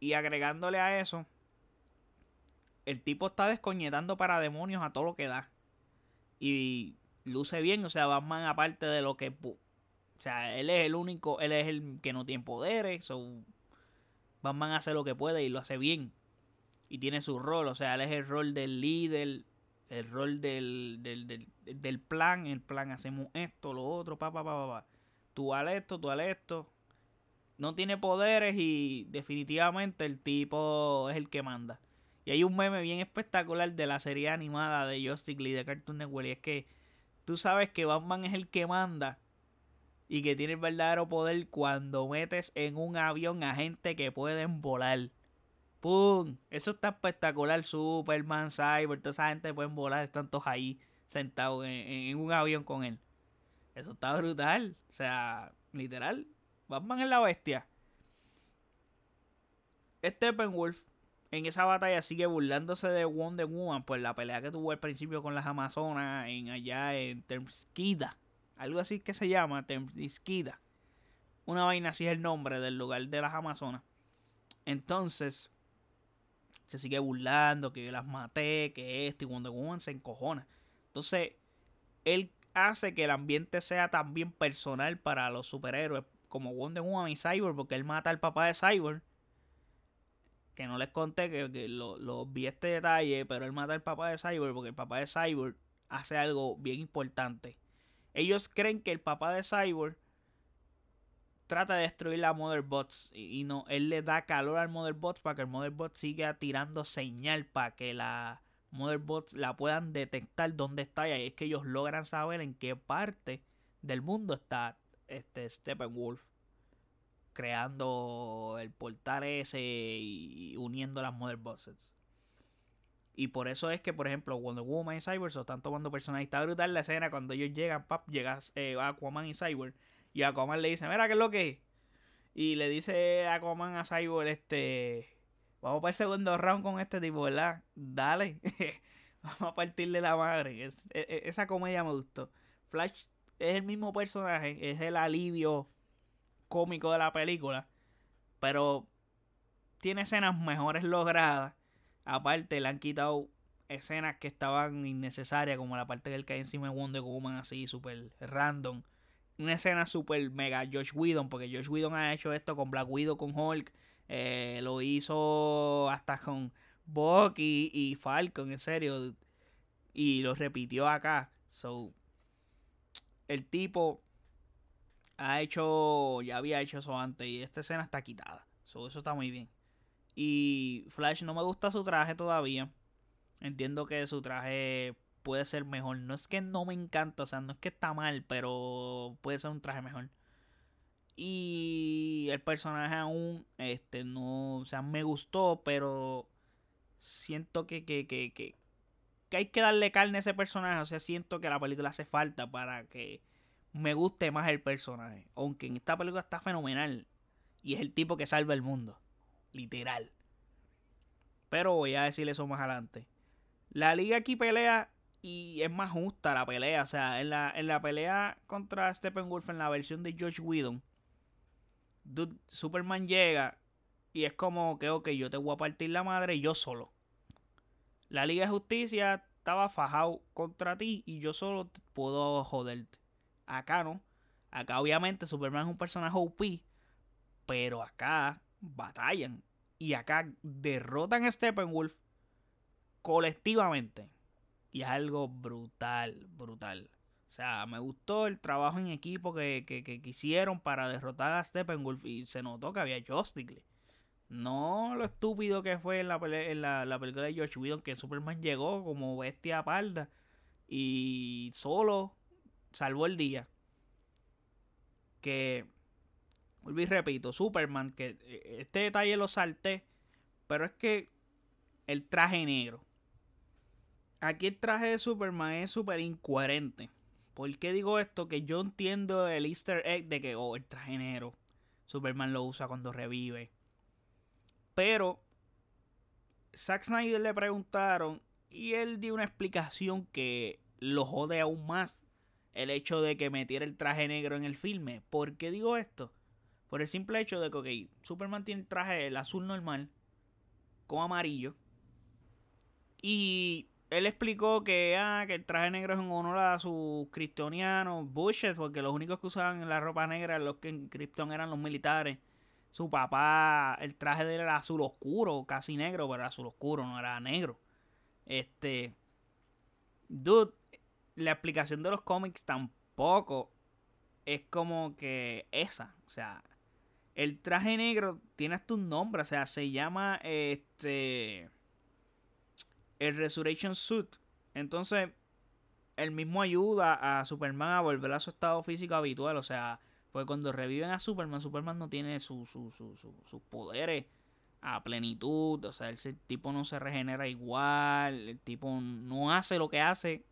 Y agregándole a eso, el tipo está descoñetando para demonios a todo lo que da. Y luce bien. O sea, Batman, aparte de lo que. O sea, él es el único, él es el que no tiene poderes. So, Batman hace lo que puede y lo hace bien. Y tiene su rol. O sea, él es el rol del líder. El rol del, del, del, plan. El plan, hacemos esto, lo otro, pa, pa, pa, pa, Tú al esto, tú al esto. No tiene poderes y definitivamente el tipo es el que manda. Y hay un meme bien espectacular de la serie animada de Justice League de Cartoon Network. Y es que tú sabes que Batman es el que manda y que tiene el verdadero poder cuando metes en un avión a gente que pueden volar. ¡Pum! Eso está espectacular. Superman, Cyber, toda esa gente pueden volar. Están todos ahí sentados en, un avión con él. Eso está brutal. O sea, literal. Batman es la bestia. Steppenwolf en esa batalla sigue burlándose de Wonder Woman por la pelea que tuvo al principio con las Amazonas en allá en Temskida. Algo así que se llama Temskida. Una vaina así es el nombre del lugar de las Amazonas. Entonces, se sigue burlando que yo las maté, que esto, y Wonder Woman se encojona. Entonces, él hace que el ambiente sea también personal para los superhéroes, como Wonder Woman y Cyborg, porque él mata al papá de Cyborg que no les conté que, lo, vi este detalle, pero él mata al papá de Cyborg porque el papá de Cyborg hace algo bien importante. Ellos creen que el papá de Cyborg trata de destruir la Motherbots y, y no, él le da calor al Motherbots para que el Motherbots siga tirando señal para que la Motherbots la puedan detectar dónde está y es que ellos logran saber en qué parte del mundo está este Steppenwolf creando el portal ese y uniendo las Mother Bosses. Y por eso es que, por ejemplo, Wonder Woman y Cyber se están tomando personajes. Está brutal la escena cuando ellos llegan, pap, llega eh, Aquaman y Cyber. Y Aquaman le dice, mira, ¿qué es lo que es? Y le dice Aquaman a Cyber, este... Vamos para el segundo round con este tipo, ¿verdad? Dale. [LAUGHS] Vamos a partirle la madre. E, e, esa comedia me gustó. Flash es el mismo personaje, es el alivio cómico de la película. Pero tiene escenas mejores logradas. Aparte, le han quitado escenas que estaban innecesarias, como la parte del cae encima de Wonder Woman, así, súper random. Una escena súper mega Josh Whedon, porque Josh Whedon ha hecho esto con Black Widow, con Hulk, eh, lo hizo hasta con Bucky y Falcon, en serio. Y lo repitió acá. So, el tipo ha hecho, ya había hecho eso antes y esta escena está quitada. So, eso está muy bien. Y Flash no me gusta su traje todavía. Entiendo que su traje puede ser mejor. No es que no me encanta, o sea, no es que está mal, pero puede ser un traje mejor. Y el personaje aún, este, no, o sea, me gustó, pero siento que, que, que, que, hay que darle carne a ese personaje. O sea, siento que la película hace falta para que me guste más el personaje. Aunque en esta película está fenomenal. Y es el tipo que salva el mundo. Literal. Pero voy a decirle eso más adelante. La liga aquí pelea y es más justa la pelea. O sea, en la, en la pelea contra Steppenwolf en la versión de George Whedon, Superman llega y es como que, ok, yo te voy a partir la madre yo solo. La Liga de Justicia estaba fajado contra ti y yo solo puedo joderte. Acá no. Acá obviamente Superman es un personaje OP, pero acá batallan. Y acá derrotan a Steppenwolf colectivamente. Es algo brutal, brutal. O sea, me gustó el trabajo en equipo que, que, hicieron para derrotar a Steppenwolf. Y se notó que había Justice No lo estúpido que fue en la, en la, película de George Whedon que Superman llegó como bestia parda y solo salvó el día. Que, vuelvo y repito, Superman, que eh, este detalle lo salté, pero es que el traje negro. Aquí el traje de Superman es súper incoherente. ¿Por qué digo esto? Que yo entiendo el easter egg de que, oh, el traje negro. Superman lo usa cuando revive. Pero Zack Snyder le preguntaron y él dio una explicación que lo jode aún más el hecho de que metiera el traje negro en el filme. ¿Por qué digo esto? Por el simple hecho de que, ok, Superman tiene el traje el azul normal con amarillo. Y él explicó que, ah, que el traje negro es en honor a sus kryptonianos, Bushes, porque los únicos que usaban la ropa negra, los que en Krypton eran los militares. Su papá, el traje de él era azul oscuro, casi negro, pero era azul oscuro, no era negro. Este. Dude, la explicación de los cómics tampoco es como que esa. O sea, el traje negro tiene hasta un nombre, o sea, se llama este el Resurrection Suit. Entonces, el mismo ayuda a Superman a volver a su estado físico habitual. O sea, pues cuando reviven a Superman, Superman no tiene sus poderes a plenitud. O sea, ese tipo no se regenera igual. El tipo no hace lo que hace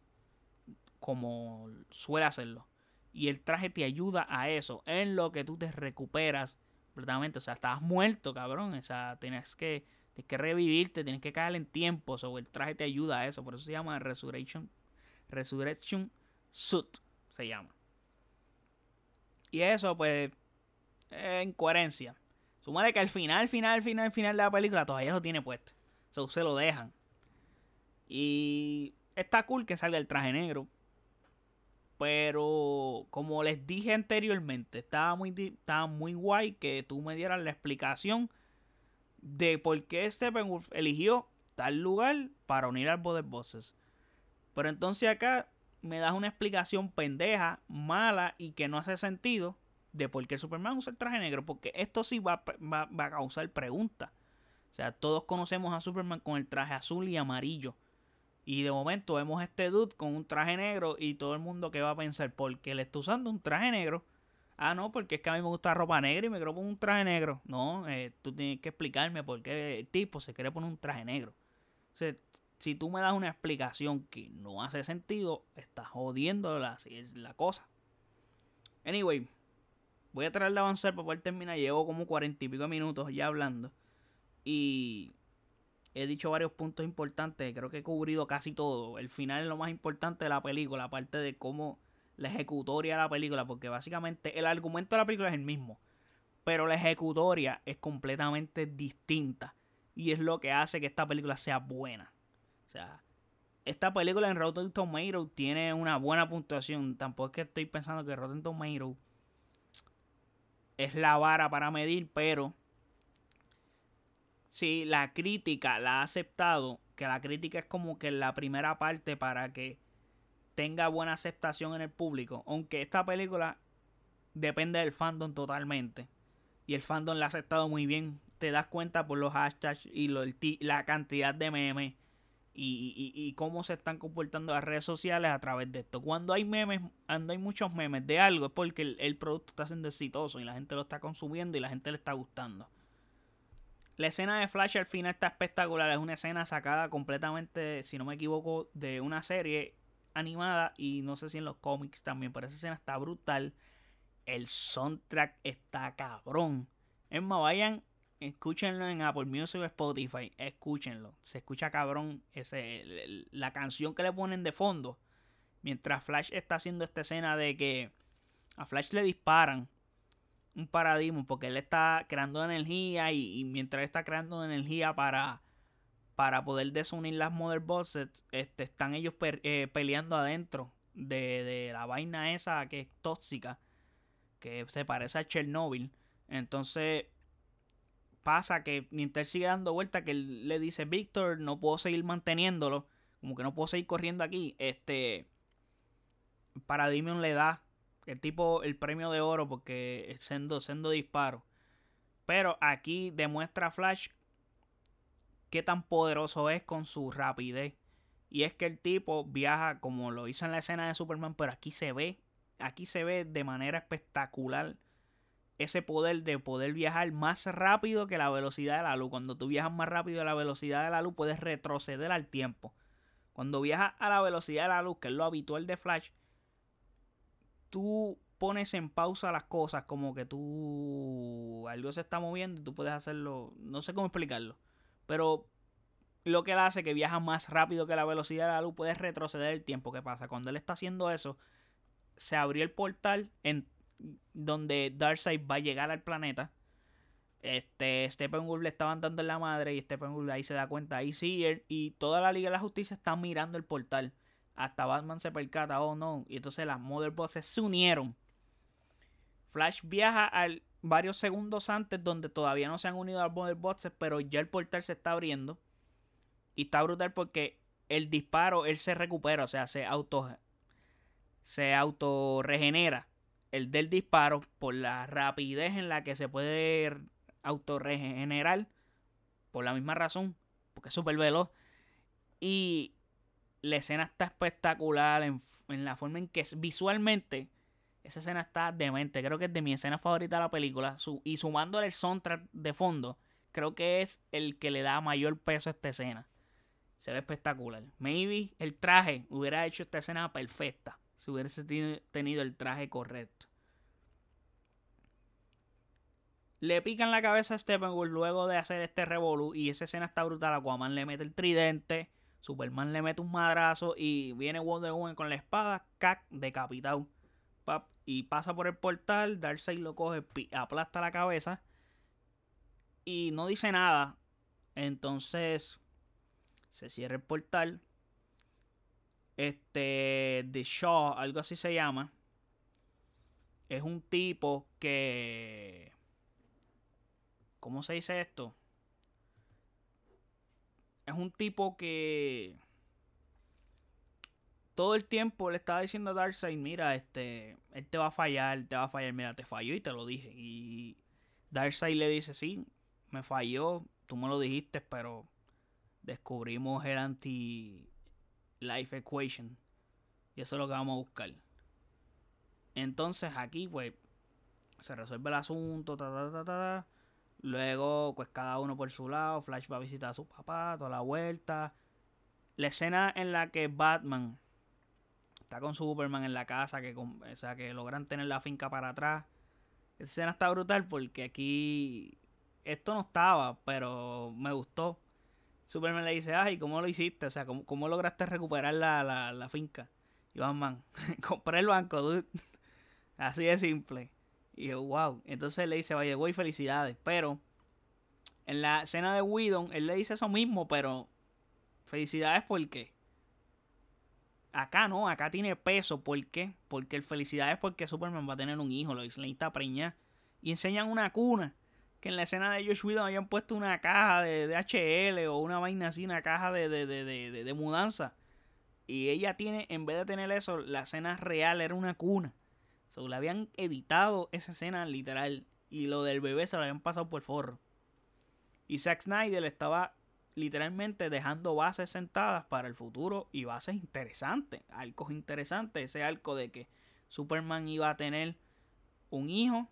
como suele hacerlo. Y el traje te ayuda a eso. En lo que tú te recuperas completamente. O sea, estabas muerto, cabrón. O sea, tienes que Tienes que revivirte, tienes que caer en tiempo. O el traje te ayuda a eso. Por eso se llama Resurrection, Resurrection Suit. Se llama. Y eso, pues, en coherencia. Sumare que al final, final, final, final de la película todavía lo tiene puesto. O se lo dejan. Y está cool que salga el traje negro. Pero como les dije anteriormente, estaba muy, estaba muy guay que tú me dieras la explicación de por qué Steppenwolf eligió tal lugar para unir al Border Bosses. Pero entonces acá me das una explicación pendeja, mala y que no hace sentido de por qué Superman usa el traje negro. Porque esto sí va, va, a causar preguntas. O sea, todos conocemos a Superman con el traje azul y amarillo. Y de momento vemos a este dude con un traje negro y todo el mundo que va a pensar, ¿por qué le está usando un traje negro? Ah, no, porque es que a mí me gusta ropa negra y me quiero poner un traje negro. No, eh, tú tienes que explicarme por qué el tipo se quiere poner un traje negro. O sea, si tú me das una explicación que no hace sentido, estás jodiendo la, la cosa. Anyway, voy a tratar de avanzar para poder terminar. Llevo como cuarenta y pico minutos ya hablando. Y he dicho varios puntos importantes. Creo que he cubrido casi todo. El final es lo más importante de la película. Aparte de cómo la ejecutoria de la película, porque básicamente el argumento de la película es el mismo, pero la ejecutoria es completamente distinta y es lo que hace que esta película sea buena. O sea, esta película en Rotten Tomatoes tiene una buena puntuación. Tampoco es que estoy pensando que Rotten Tomatoes es la vara para medir, pero si la crítica la ha aceptado, que la crítica es como que la primera parte para que tenga buena aceptación en el público, aunque esta película depende del fandom totalmente y el fandom la ha aceptado muy bien, te das cuenta por los hashtags y la cantidad de memes y, cómo se están comportando las redes sociales a través de esto. Cuando hay memes, cuando hay muchos memes de algo, es porque el, producto está siendo exitoso y la gente lo está consumiendo y la gente le está gustando. La escena de Flash al final está espectacular. Es una escena sacada completamente, si no me equivoco, de una serie animada y no sé si en los cómics también, pero esa escena está brutal. El soundtrack está cabrón. Es más, vayan Escúchenlo en Apple Music o Spotify. Escúchenlo. Se escucha cabrón ese, la canción que le ponen de fondo. Mientras Flash está haciendo esta escena de que a Flash le disparan un paradigma porque él está creando energía y, mientras está creando energía para, para poder desunir las Mother este, están ellos eh, peleando adentro de, de la vaina esa que es tóxica, que se parece a Chernobyl. Entonces pasa que mientras sigue dando vuelta, que le dice, Víctor, no puedo seguir manteniéndolo, como que no puedo seguir corriendo aquí, este, Paradimion le da el tipo el premio de oro porque siendo, siendo disparo. Pero aquí demuestra Flash qué tan poderoso es con su rapidez. Y es que el tipo viaja como lo hizo en la escena de Superman, pero aquí se ve, aquí se ve de manera espectacular ese poder de poder viajar más rápido que la velocidad de la luz. Cuando tú viajas más rápido que la velocidad de la luz, puedes retroceder al tiempo. Cuando viajas a la velocidad de la luz, que es lo habitual de Flash, tú pones en pausa las cosas, como que tú algo se está moviendo y tú puedes hacerlo, no sé cómo explicarlo, pero lo que él hace que viaja más rápido que la velocidad de la luz, puedes retroceder el tiempo. ¿Qué pasa? Cuando él está haciendo eso, se abrió el portal en donde Darkseid va a llegar al planeta. Este, Steppenwolf le estaban dando en la madre y Steppenwolf ahí se da cuenta. Ahí sí, y toda la Liga de la Justicia está mirando el portal. Hasta Batman se percata, oh no. Y entonces las Mother se unieron. Flash viaja al, varios segundos antes donde todavía no se han unido a Mother pero ya el portal se está abriendo. Y está brutal porque el disparo, él se recupera, o sea, se auto se auto regenera el del disparo por la rapidez en la que se puede autorregenerar. Por la misma razón, porque es súper veloz. Y la escena está espectacular en, la forma en que visualmente esa escena está demente. Creo que es de mi escena favorita de la película. y sumándole el soundtrack de fondo, creo que es el que le da mayor peso a esta escena. Se ve espectacular. Maybe el traje hubiera hecho esta escena perfecta si hubiese tenido el traje correcto. Le pican la cabeza a Steppenwolf luego de hacer este revolú. Y esa escena está brutal. Aquaman le mete el tridente. Superman le mete un madrazo. Y viene Wonder Woman con la espada. Cac, decapitado. Y pasa por el portal. Darkseid lo coge, aplasta la cabeza. Y no dice nada. Entonces se cierra el portal. Este, The Shaw, algo así se llama. Es un tipo que ¿Cómo se dice esto? Es un tipo que todo el tiempo le estaba diciendo a Darkseid, mira, este, él te va a fallar, te va a fallar, mira, te falló y te lo dije. Y Darkseid le dice, sí, me falló, tú me lo dijiste, pero descubrimos el anti-life equation. Y eso es lo que vamos a buscar. Entonces aquí, pues, se resuelve el asunto, ta, ta, ta, ta. Luego, pues cada uno por su lado. Flash va a visitar a su papá, toda la vuelta. La escena en la que Batman está con Superman en la casa, que, o sea, que logran tener la finca para atrás. Esa escena está brutal porque aquí esto no estaba, pero me gustó. Superman le dice, ay, ¿cómo lo hiciste? O sea, ¿cómo, lograste recuperar la, la, la finca? Y Batman, [LAUGHS] compré el banco, dude. [LAUGHS] Así de simple. Y yo, wow. Entonces le dice, vaya, güey, felicidades. Pero en la escena de Whedon, él le dice eso mismo, pero felicidades porque Acá no, acá tiene peso. ¿Por qué? Porque el felicidad es porque Superman va a tener un hijo, lo Lane está preñada. Y enseñan una cuna. Que en la escena de Josh Whedon habían puesto una caja de, HL o una vaina así, una caja de, de, de, de, mudanza. Y ella tiene, en vez de tener eso, la escena real era una cuna. So, le habían editado esa escena literal. Y lo del bebé se lo habían pasado por forro. Y Zack Snyder estaba literalmente dejando bases sentadas para el futuro y bases interesantes, arcos interesantes, ese arco de que Superman iba a tener un hijo,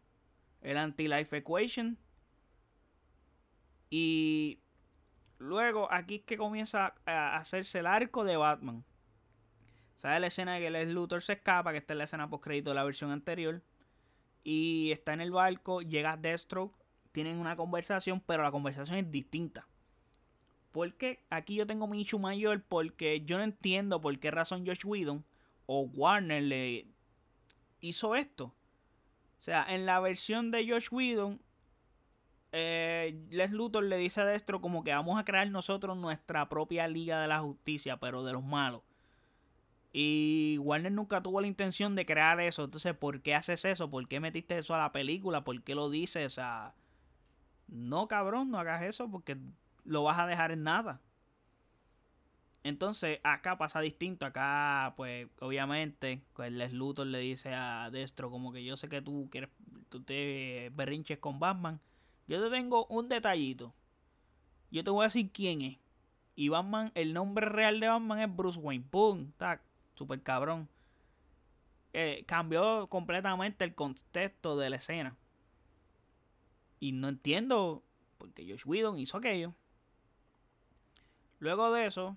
el anti-life equation y luego aquí es que comienza a hacerse el arco de Batman. ¿Sabes la escena de que el Luthor se escapa? Que esta es la escena post crédito de la versión anterior. Y está en el barco, llega Deathstroke, tienen una conversación, pero la conversación es distinta. Porque aquí yo tengo mi issue mayor porque yo no entiendo por qué razón Josh Whedon o Warner le hizo esto. O sea, en la versión de Josh Whedon, eh, Les Luthor le dice a Destro como que vamos a crear nosotros nuestra propia Liga de la Justicia, pero de los malos. Y Warner nunca tuvo la intención de crear eso. Entonces, ¿por qué haces eso? ¿Por qué metiste eso a la película? ¿Por qué lo dices? O sea, no, cabrón, no hagas eso porque lo vas a dejar en nada. Entonces, acá pasa distinto. Acá, pues, obviamente, pues Les Luthor le dice a Destro como que yo sé que tú quieres, tú te berrinches con Batman. Yo te tengo un detallito. Yo te voy a decir quién es. Y Batman, el nombre real de Batman es Bruce Wayne. ¡Pum! Tac. Super cabrón. Eh, cambió completamente el contexto de la escena. Y no entiendo por qué Josh Whedon hizo aquello. Luego de eso,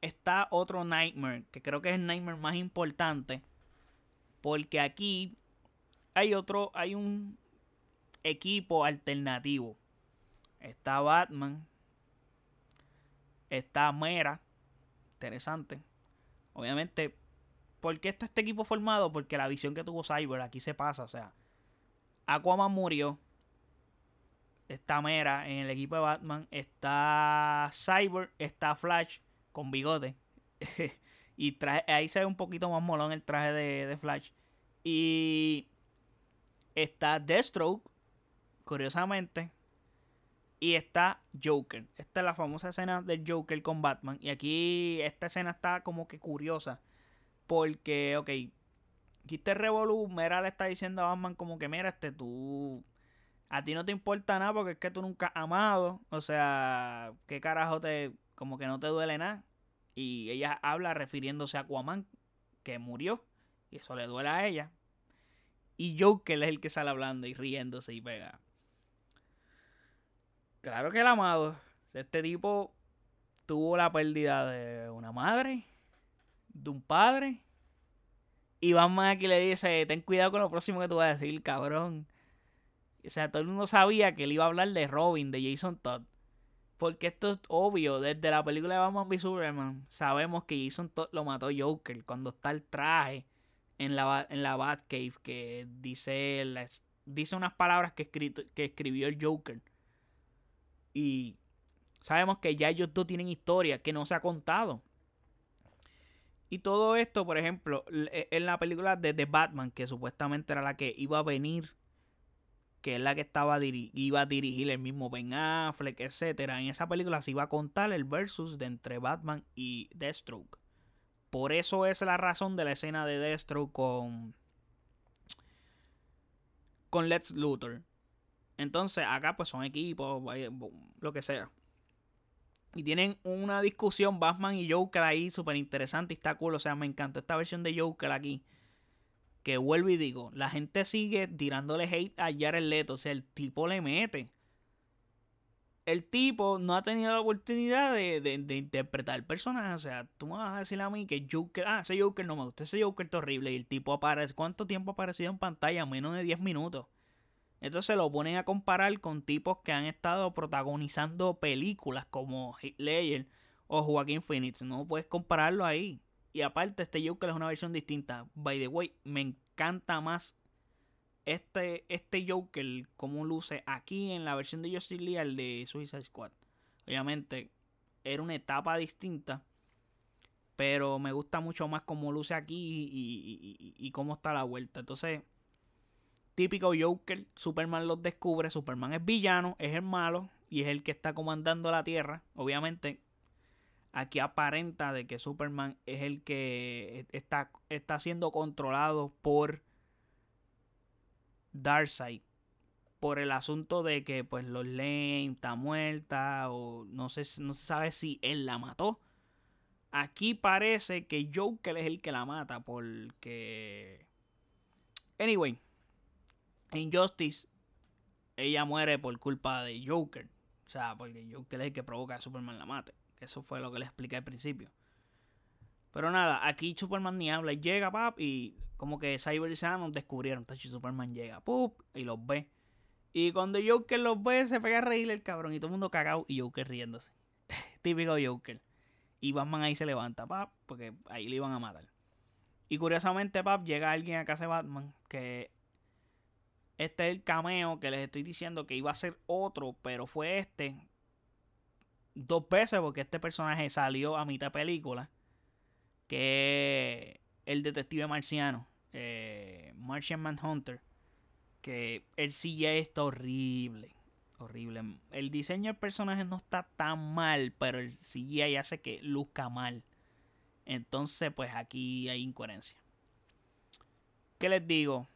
está otro Nightmare, que creo que es el Nightmare más importante. Porque aquí hay otro, hay un equipo alternativo. Está Batman. Está Mera. Interesante. Obviamente, ¿por qué está este equipo formado? Porque la visión que tuvo Cyber aquí se pasa. O sea, Aquaman murió está Mera en el equipo de Batman, está Cyber, está Flash con bigote. [LAUGHS] y ahí se ve un poquito más molón el traje de, Flash. Y está Deathstroke, curiosamente. Y está Joker. Esta es la famosa escena del Joker con Batman. Y aquí esta escena está como que curiosa. Porque, ok, aquí este Revolu, Mera le está diciendo a Batman como que, mira, este, tú a ti no te importa nada porque es que tú nunca has amado. O sea, ¿qué carajo te. como que no te duele nada? Y ella habla refiriéndose a Aquaman, que murió. Y eso le duele a ella. Y Joker es el que sale hablando y riéndose y pega. Claro que el amado. Este tipo tuvo la pérdida de una madre, de un padre. Y Batman aquí le dice, ten cuidado con lo próximo que tú vas a decir, cabrón. O sea, todo el mundo sabía que él iba a hablar de Robin, de Jason Todd. Porque esto es obvio, desde la película de Batman v Superman, sabemos que Jason Todd lo mató Joker cuando está el traje en la, en la Batcave que dice, dice unas palabras que, escrito, que escribió el Joker. Y sabemos que ya ellos dos tienen historia que no se ha contado. Y todo esto, por ejemplo, en la película de The Batman, que supuestamente era la que iba a venir que es la que estaba iba a dirigir el mismo Ben Affleck, etcétera. En esa película se iba a contar el versus de entre Batman y Deathstroke. Por eso es la razón de la escena de Deathstroke con con Lex Luthor. Entonces, acá pues son equipos, lo que sea. Y tienen una discusión Batman y Joker ahí súper interesante y está cool. O sea, me encantó esta versión de Joker aquí que vuelvo y digo, la gente sigue tirándole hate a Jared Leto, o sea, el tipo le mete. El tipo no ha tenido la oportunidad de, de, interpretar el personaje. O sea, tú me vas a decir a mí que Joker, ah, ese Joker no me gusta, ese Joker es horrible. Y el tipo aparece, ¿cuánto tiempo ha aparecido en pantalla? Menos de 10 minutos. Entonces lo ponen a comparar con tipos que han estado protagonizando películas como Hitler o Joaquín Phoenix. No puedes compararlo ahí. Y aparte, este Joker es una versión distinta. By the way, me encanta más este, este Joker como luce aquí en la versión de Justice Lee al de Suicide Squad. Obviamente, era una etapa distinta. Pero me gusta mucho más cómo luce aquí y, y cómo está la vuelta. Entonces, típico Joker, Superman los descubre, Superman es villano, es el malo y es el que está comandando la Tierra. Obviamente, aquí aparenta de que Superman es el que está, está siendo controlado por Darkseid por el asunto de que pues los Lane está muerta o no sé no se sabe si él la mató. Aquí parece que Joker es el que la mata porque anyway, en Justice ella muere por culpa de Joker, o sea, porque Joker es el que provoca que Superman la mate. Eso fue lo que le expliqué al principio. Pero nada, aquí Superman ni habla y llega, pap, y como que Cyber y descubrieron, tacho, Superman llega, pup, y los ve. Y cuando Joker los ve, se pega a reír el cabrón, y todo el mundo cagado, y Joker riéndose. [LAUGHS] Típico Joker. Y Batman ahí se levanta, pap, porque ahí le iban a matar. Y curiosamente, pap, llega alguien a casa de Batman, que este es el cameo que les estoy diciendo que iba a ser otro, pero fue este, dos veces porque este personaje salió a mitad película. Que el detective marciano. Eh, Martian Manhunter. Que el CGI está horrible. Horrible. El diseño del personaje no está tan mal. Pero el CGI hace que luzca mal. Entonces, pues aquí hay incoherencia. ¿Qué les digo?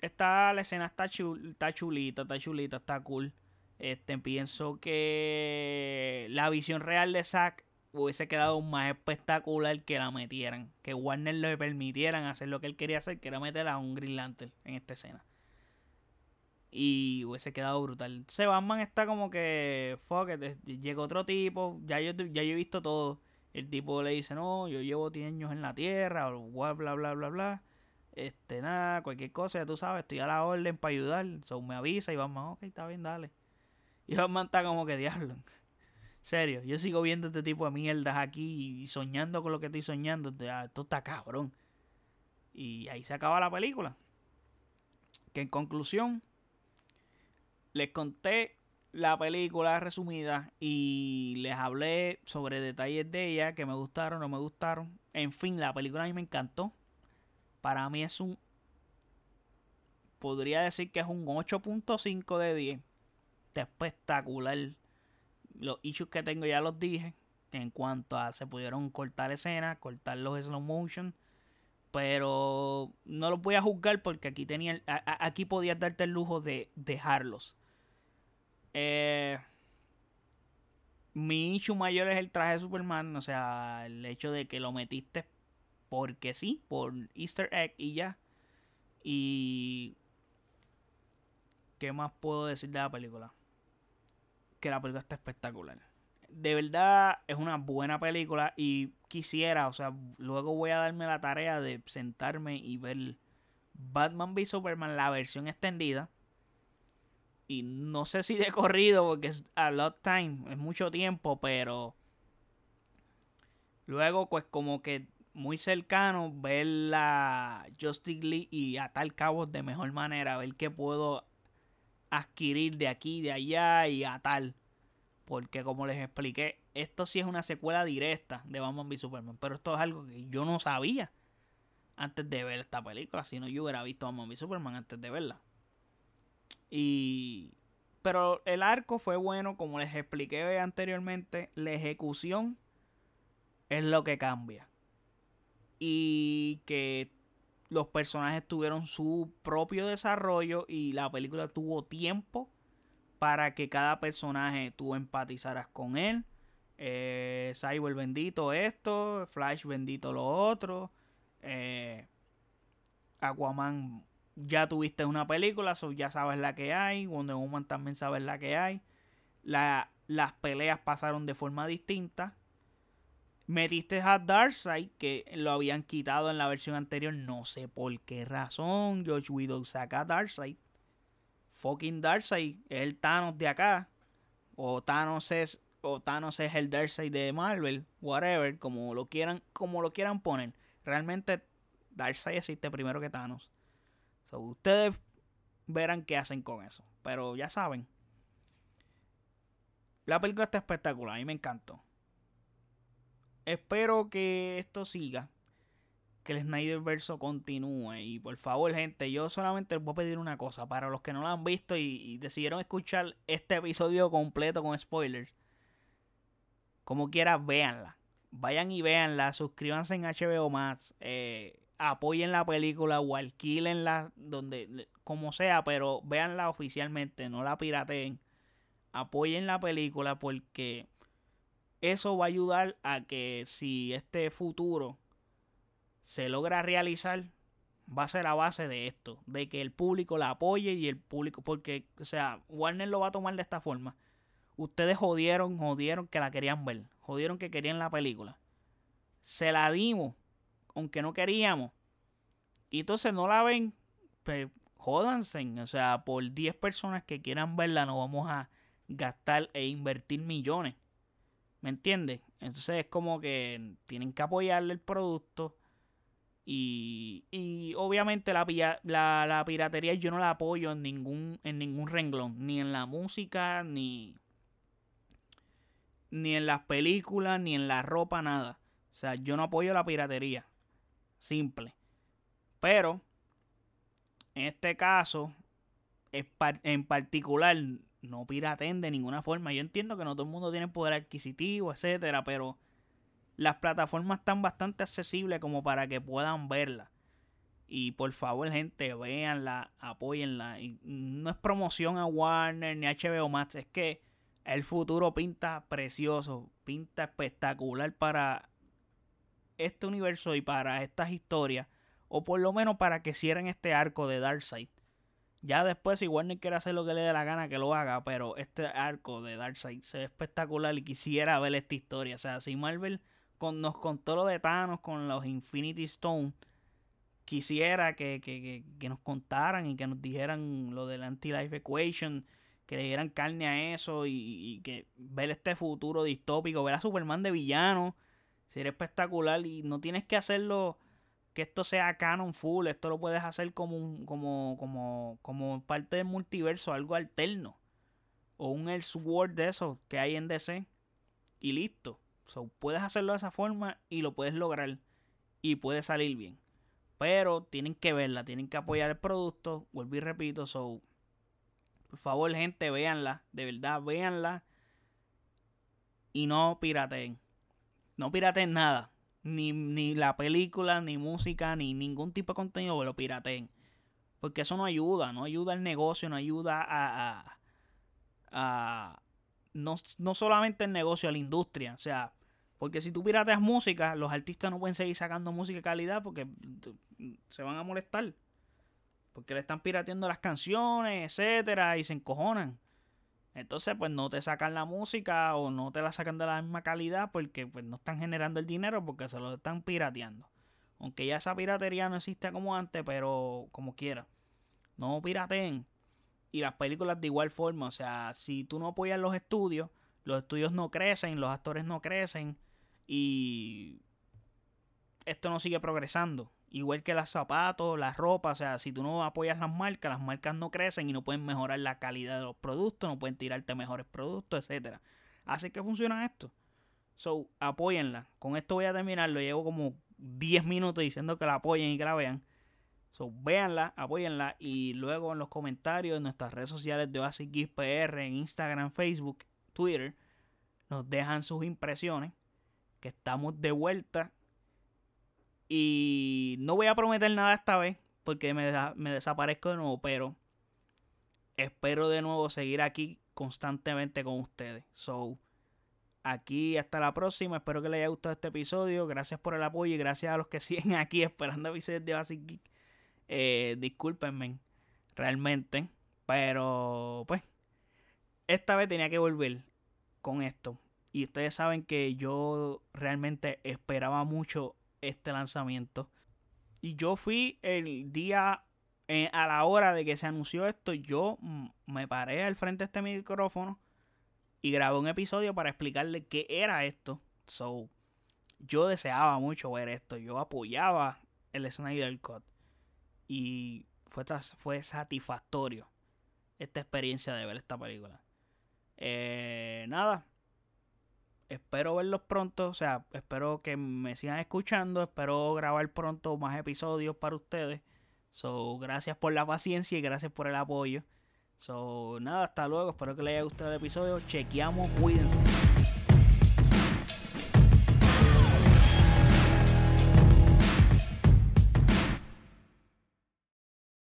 Esta, la escena está, está chulita, está chulita, está cool. Este, pienso que la visión real de Zack hubiese quedado más espectacular que la metieran. Que Warner le permitieran hacer lo que él quería hacer, que era meter a un Green Lantern en esta escena. Y hubiese quedado brutal. Se Batman está como que. Fuck llega otro tipo. Ya yo, ya he visto todo. El tipo le dice, no, yo llevo 10 años en la tierra, bla, bla, bla, bla, bla. Este, nada, cualquier cosa, ya tú sabes, estoy a la orden para ayudar. So, me avisa y Batman, ok, está bien, dale. Y Batman está como que diablo. Serio, yo sigo viendo este tipo de mierdas aquí y soñando con lo que estoy soñando. Esto está cabrón. Y ahí se acaba la película. Que en conclusión, les conté la película resumida y les hablé sobre detalles de ella que me gustaron o no me gustaron. En fin, la película a mí me encantó. Para mí es un... Podría decir que es un 8.5 de 10 espectacular. Los issues que tengo ya los dije. En cuanto a se pudieron cortar escenas, cortar los slow motion. Pero no los voy a juzgar porque aquí tenía aquí podías darte el lujo de dejarlos. Eh, mi issue mayor es el traje de Superman. O sea, el hecho de que lo metiste porque sí, por Easter egg y ya. Y. ¿Qué más puedo decir de la película? Que la película está espectacular. De verdad es una buena película y quisiera, o sea, luego voy a darme la tarea de sentarme y ver Batman v Superman, la versión extendida. Y no sé si de corrido, porque es a lot time, es mucho tiempo, pero luego pues como que muy cercano ver la Justice League y atar cabos de mejor manera, ver qué puedo adquirir de aquí, de allá y a tal. Porque como les expliqué, esto sí es una secuela directa de Batman v Superman. Pero esto es algo que yo no sabía antes de ver esta película. Si no, yo hubiera visto Batman v Superman antes de verla. Y... Pero el arco fue bueno, como les expliqué anteriormente. La ejecución es lo que cambia. Y que los personajes tuvieron su propio desarrollo y la película tuvo tiempo para que cada personaje tú empatizaras con él. Eh, Cyber bendito esto, Flash bendito lo otro. Eh, Aquaman ya tuviste una película, ya sabes la que hay. Wonder Woman también sabes la que hay. las peleas pasaron de forma distinta. Metiste a Darkseid, que lo habían quitado en la versión anterior. No sé por qué razón. George Widow saca a Darkseid. Fucking Darkseid es el Thanos de acá. O Thanos es. O Thanos es el Darkseid de Marvel. Whatever. Como lo quieran. Como lo quieran poner. Realmente Darkseid existe primero que Thanos. ustedes verán qué hacen con eso. Pero ya saben. La película está espectacular. A mí me encantó espero que esto siga. Que el Snyder verso continúe. Y por favor, gente, yo solamente les voy a pedir una cosa. Para los que no lo han visto y, decidieron escuchar este episodio completo con spoilers. Como quiera, véanla. Vayan y véanla. Suscríbanse en HBO Max. Eh, apoyen la película o alquilenla donde como sea, pero véanla oficialmente, no la pirateen. Apoyen la película porque eso va a ayudar a que si este futuro se logra realizar, va a ser a base de esto, de que el público la apoye y el público, porque, o sea, Warner lo va a tomar de esta forma. Ustedes jodieron, jodieron que la querían ver, jodieron que querían la película. Se la dimos, aunque no queríamos. Y entonces no la ven, pues jódanse. O sea, por 10 personas que quieran verla, no vamos a gastar e invertir millones. ¿Me entiendes? Entonces es como que tienen que apoyarle el producto. Y, y obviamente la, la, la, piratería yo no la apoyo en ningún, en ningún renglón. Ni en la música, ni, ni en las películas, ni en la ropa, nada. O sea, yo no apoyo la piratería. Simple. Pero, en este caso, en particular, no piraten de ninguna forma. Yo entiendo que no todo el mundo tiene poder adquisitivo, etcétera, pero las plataformas están bastante accesibles como para que puedan verla. Y por favor, gente, véanla, apóyenla. Y no es promoción a Warner ni HBO Max, es que el futuro pinta precioso, pinta espectacular para este universo y para estas historias. O por lo menos para que cierren este arco de Darkseid. Ya después, si Warner quiere hacer lo que le dé la gana, que lo haga. Pero este arco de Darkseid se ve espectacular y quisiera ver esta historia. O sea, si Marvel con, nos contó lo de Thanos con los Infinity Stone, quisiera que, que, que, nos contaran y que nos dijeran lo del Anti-Life Equation, que le dieran carne a eso y, y, que ver este futuro distópico, ver a Superman de villano, sería espectacular y no tienes que hacerlo que esto sea canon full, esto lo puedes hacer como, como, como, como parte del multiverso, algo alterno. O un Elseworld de eso que hay en DC. Y listo. So, puedes hacerlo de esa forma y lo puedes lograr. Y puede salir bien. Pero tienen que verla, tienen que apoyar el producto. Vuelvo y repito. So, por favor, gente, véanla. De verdad, véanla. Y no pirateen. No pirateen nada ni, ni la película, ni música, ni ningún tipo de contenido que lo pirateen. Porque eso no ayuda, no ayuda al negocio, no ayuda a, a, no, no, solamente el negocio, a la industria. O sea, porque si tú pirateas música, los artistas no pueden seguir sacando música de calidad porque se van a molestar. Porque le están pirateando las canciones, etcétera, y se encojonan. Entonces, pues no te sacan la música o no te la sacan de la misma calidad porque pues no están generando el dinero porque se lo están pirateando. Aunque ya esa piratería no existe como antes, pero como quiera. No pirateen. Y las películas de igual forma. O sea, si tú no apoyas los estudios, los estudios no crecen, los actores no crecen y esto no sigue progresando. Igual que los zapatos, las ropa, o sea, si tú no apoyas las marcas, las marcas no crecen y no pueden mejorar la calidad de los productos, no pueden tirarte mejores productos, etcétera. Así que funciona esto. So, apóyenla. Con esto voy a terminar. Lo llevo como 10 minutos diciendo que la apoyen y que la vean. So, véanla, apóyenla. Y luego en los comentarios en nuestras redes sociales de Oasis PR, en Instagram, Facebook, Twitter, nos dejan sus impresiones. Que estamos de vuelta y no voy a prometer nada esta vez porque me, desaparezco de nuevo, pero espero de nuevo seguir aquí constantemente con ustedes. So, aquí hasta la próxima. Espero que les haya gustado este episodio. Gracias por el apoyo y gracias a los que [LAUGHS] siguen aquí esperando episodios de Basic Geek. Eh, discúlpenme, realmente. Pero, pues, esta vez tenía que volver con esto. Y ustedes saben que yo realmente esperaba mucho este lanzamiento. Y yo fui el día, eh, a la hora de que se anunció esto, yo me paré al frente de este micrófono y grabé un episodio para explicarle qué era esto. So, yo deseaba mucho ver esto, yo apoyaba el Snyder Cut. Y fue, fue satisfactorio esta experiencia de ver esta película. Eh, nada, espero verlos pronto, o sea, espero que me sigan escuchando, espero grabar pronto más episodios para ustedes. So, gracias por la paciencia y gracias por el apoyo. So, nada, hasta luego, espero que les haya gustado el episodio. Chequeamos, cuídense.